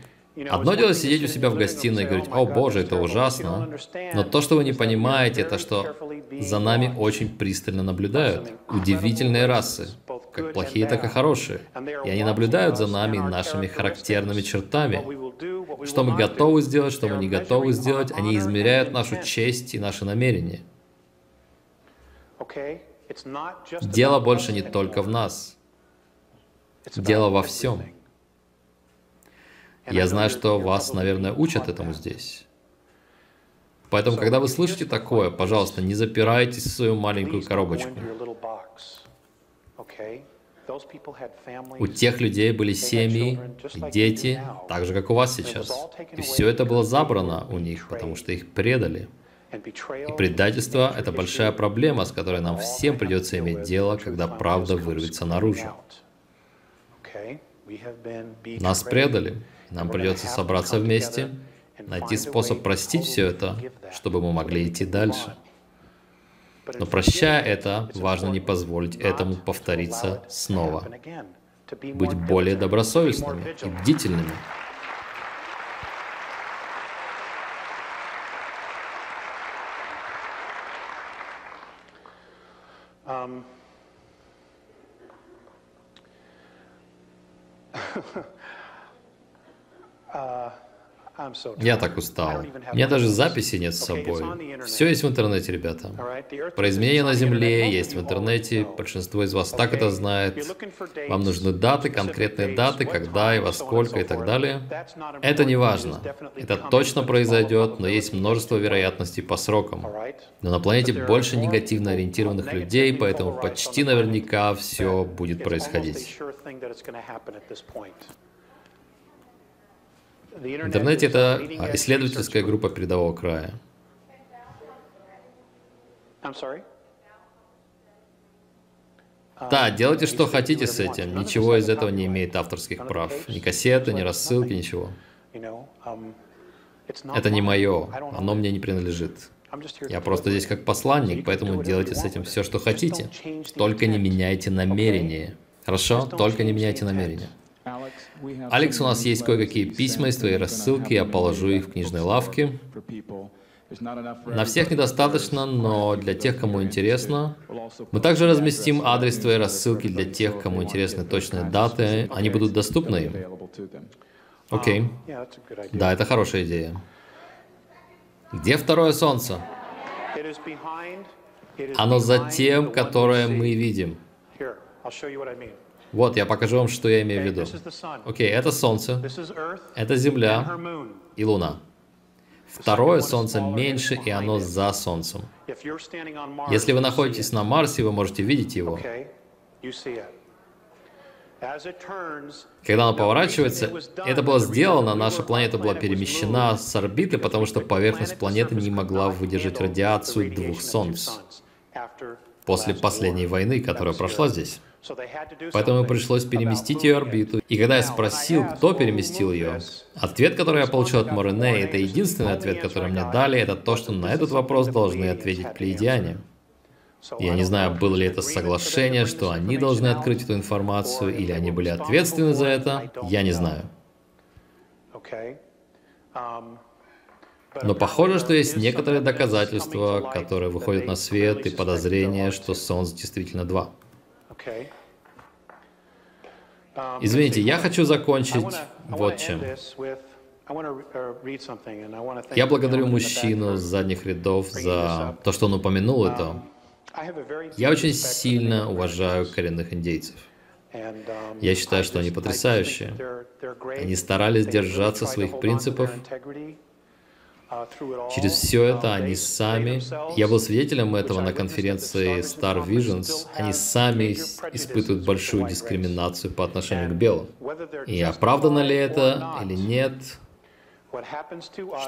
S1: Одно дело сидеть у себя в гостиной и говорить, «О боже, это ужасно», но то, что вы не понимаете, это что за нами очень пристально наблюдают. Удивительные расы, как плохие, так и хорошие. И они наблюдают за нами и нашими характерными чертами. Что мы готовы сделать, что мы не готовы сделать, они измеряют нашу честь и наши намерения. Дело больше не только в нас. Дело во всем. Я знаю, что вас, наверное, учат этому здесь. Поэтому, когда вы слышите такое, пожалуйста, не запирайтесь в свою маленькую коробочку. У тех людей были семьи дети, так же, как у вас сейчас. И все это было забрано у них, потому что их предали. И предательство — это большая проблема, с которой нам всем придется иметь дело, когда правда вырвется наружу. Нас предали. Нам придется собраться вместе, найти способ простить все это, чтобы мы могли идти дальше. Но прощая это, важно не позволить этому повториться снова. Быть более добросовестными и бдительными. Um, [laughs] Я так устал. У меня даже записи нет с собой. Все есть в интернете, ребята. Про изменения на Земле есть в интернете. Большинство из вас так это знает. Вам нужны даты, конкретные даты, когда и во сколько и так далее. Это не важно. Это точно произойдет, но есть множество вероятностей по срокам. Но на планете больше негативно ориентированных людей, поэтому почти наверняка все будет происходить. В интернете это исследовательская группа передового края. Да, делайте что хотите с этим. Ничего из этого не имеет авторских прав. Ни кассеты, ни рассылки, ничего. Это не мое, оно мне не принадлежит. Я просто здесь как посланник, поэтому делайте с этим все, что хотите. Только не меняйте намерение. Хорошо? Только не меняйте намерение. Алекс, у нас есть кое-какие письма из твоей рассылки, я положу их в книжной лавке. На всех недостаточно, но для тех, кому интересно. Мы также разместим адрес твоей рассылки для тех, кому интересны точные даты. Они будут доступны им. Окей. Да, это хорошая идея. Где второе солнце? Оно за тем, которое мы видим. Вот, я покажу вам, что я имею в виду. Окей, okay, это Солнце, это Земля и Луна. Второе Солнце меньше, и оно за Солнцем. Если вы находитесь на Марсе, вы можете видеть его. Когда оно поворачивается, это было сделано, наша планета была перемещена с орбиты, потому что поверхность планеты не могла выдержать радиацию двух Солнц после последней войны, которая прошла здесь. Поэтому пришлось переместить ее орбиту. И когда я спросил, кто переместил ее, ответ, который я получил от Морене, это единственный ответ, который мне дали, это то, что на этот вопрос должны ответить плеядиане. Я не знаю, было ли это соглашение, что они должны открыть эту информацию, или они были ответственны за это, я не знаю. Но похоже, что есть некоторые доказательства, которые выходят на свет, и подозрение, что Солнце действительно два. Извините, я хочу закончить вот чем. Я благодарю мужчину с задних рядов за то, что он упомянул это. Я очень сильно уважаю коренных индейцев. Я считаю, что они потрясающие. Они старались держаться своих принципов. Через все это они сами, я был свидетелем этого на конференции Star Visions, они сами испытывают большую дискриминацию по отношению к белым. И оправдано ли это или нет,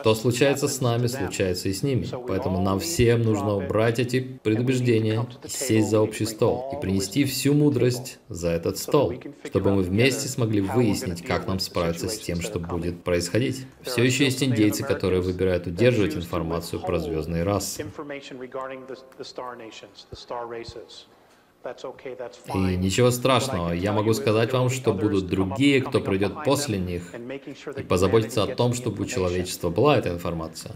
S1: что случается с нами, случается и с ними. Поэтому нам всем нужно убрать эти предубеждения, сесть за общий стол и принести всю мудрость за этот стол, чтобы мы вместе смогли выяснить, как нам справиться с тем, что будет происходить. Все еще есть индейцы, которые выбирают удерживать информацию про звездные расы. И ничего страшного, я могу сказать вам, что будут другие, кто придет после них, и позаботиться о том, чтобы у человечества была эта информация.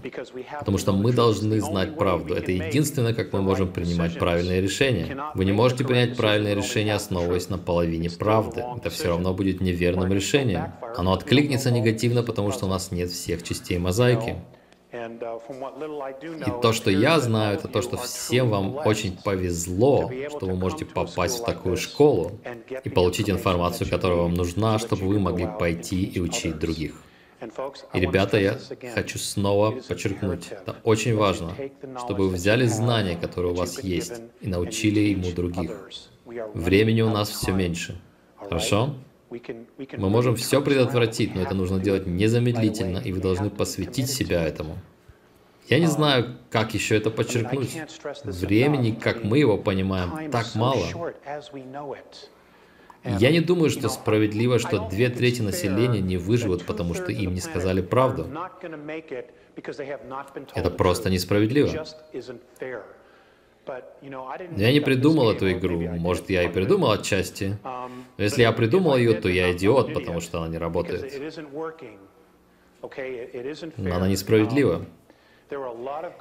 S1: Потому что мы должны знать правду. Это единственное, как мы можем принимать правильные решения. Вы не можете принять правильное решение, основываясь на половине правды. Это все равно будет неверным решением. Оно откликнется негативно, потому что у нас нет всех частей мозаики. Uh, И то, что я знаю, это то, что всем вам очень повезло, что вы можете попасть в такую школу и получить информацию, которая вам нужна, чтобы вы могли пойти и учить других. И, ребята, я хочу снова подчеркнуть, это очень важно, чтобы вы взяли знания, которые у вас есть, и научили ему других. Времени у нас все меньше. Хорошо? Мы можем все предотвратить, но это нужно делать незамедлительно, и вы должны посвятить себя этому. Я не знаю, как еще это подчеркнуть. Времени, как мы его понимаем, так мало. Я не думаю, что справедливо, что две трети населения не выживут, потому что им не сказали правду. Это просто несправедливо. Я не придумал эту игру. Может, я и придумал отчасти. Но если я придумал ее, то я идиот, потому что она не работает. Но она несправедлива.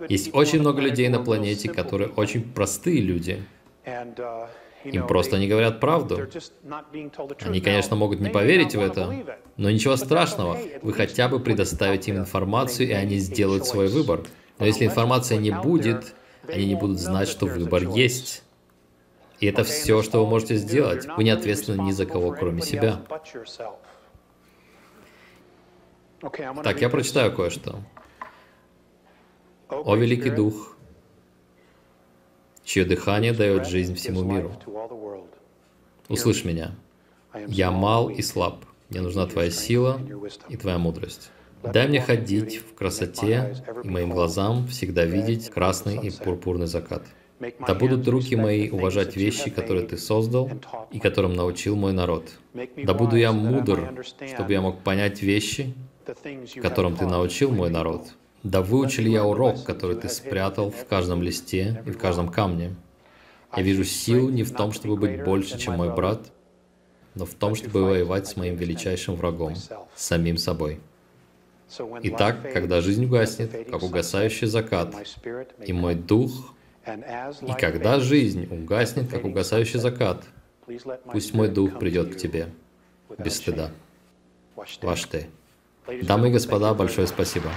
S1: Есть очень много людей на планете, которые очень простые люди. Им просто не говорят правду. Они, конечно, могут не поверить в это, но ничего страшного. Вы хотя бы предоставите им информацию, и они сделают свой выбор. Но если информация не будет, они не будут знать, что выбор есть. И это все, что вы можете сделать. Вы не ответственны ни за кого, кроме себя. Так, я прочитаю кое-что. О Великий Дух, чье дыхание дает жизнь всему миру. Услышь меня. Я мал и слаб. Мне нужна Твоя сила и Твоя мудрость. Дай мне ходить в красоте, и моим глазам всегда видеть красный и пурпурный закат. Да будут руки мои уважать вещи, которые Ты создал и которым научил мой народ. Да буду я мудр, чтобы я мог понять вещи, которым ты научил мой народ. Да выучил я урок, который ты спрятал в каждом листе и в каждом камне. Я вижу силу не в том, чтобы быть больше, чем мой брат, но в том, чтобы воевать с моим величайшим врагом, самим собой. Итак, когда жизнь угаснет, как угасающий закат, и мой дух, и когда жизнь угаснет, как угасающий закат, пусть мой дух придет к тебе без стыда. Ваш ты. Дамы и господа, большое спасибо.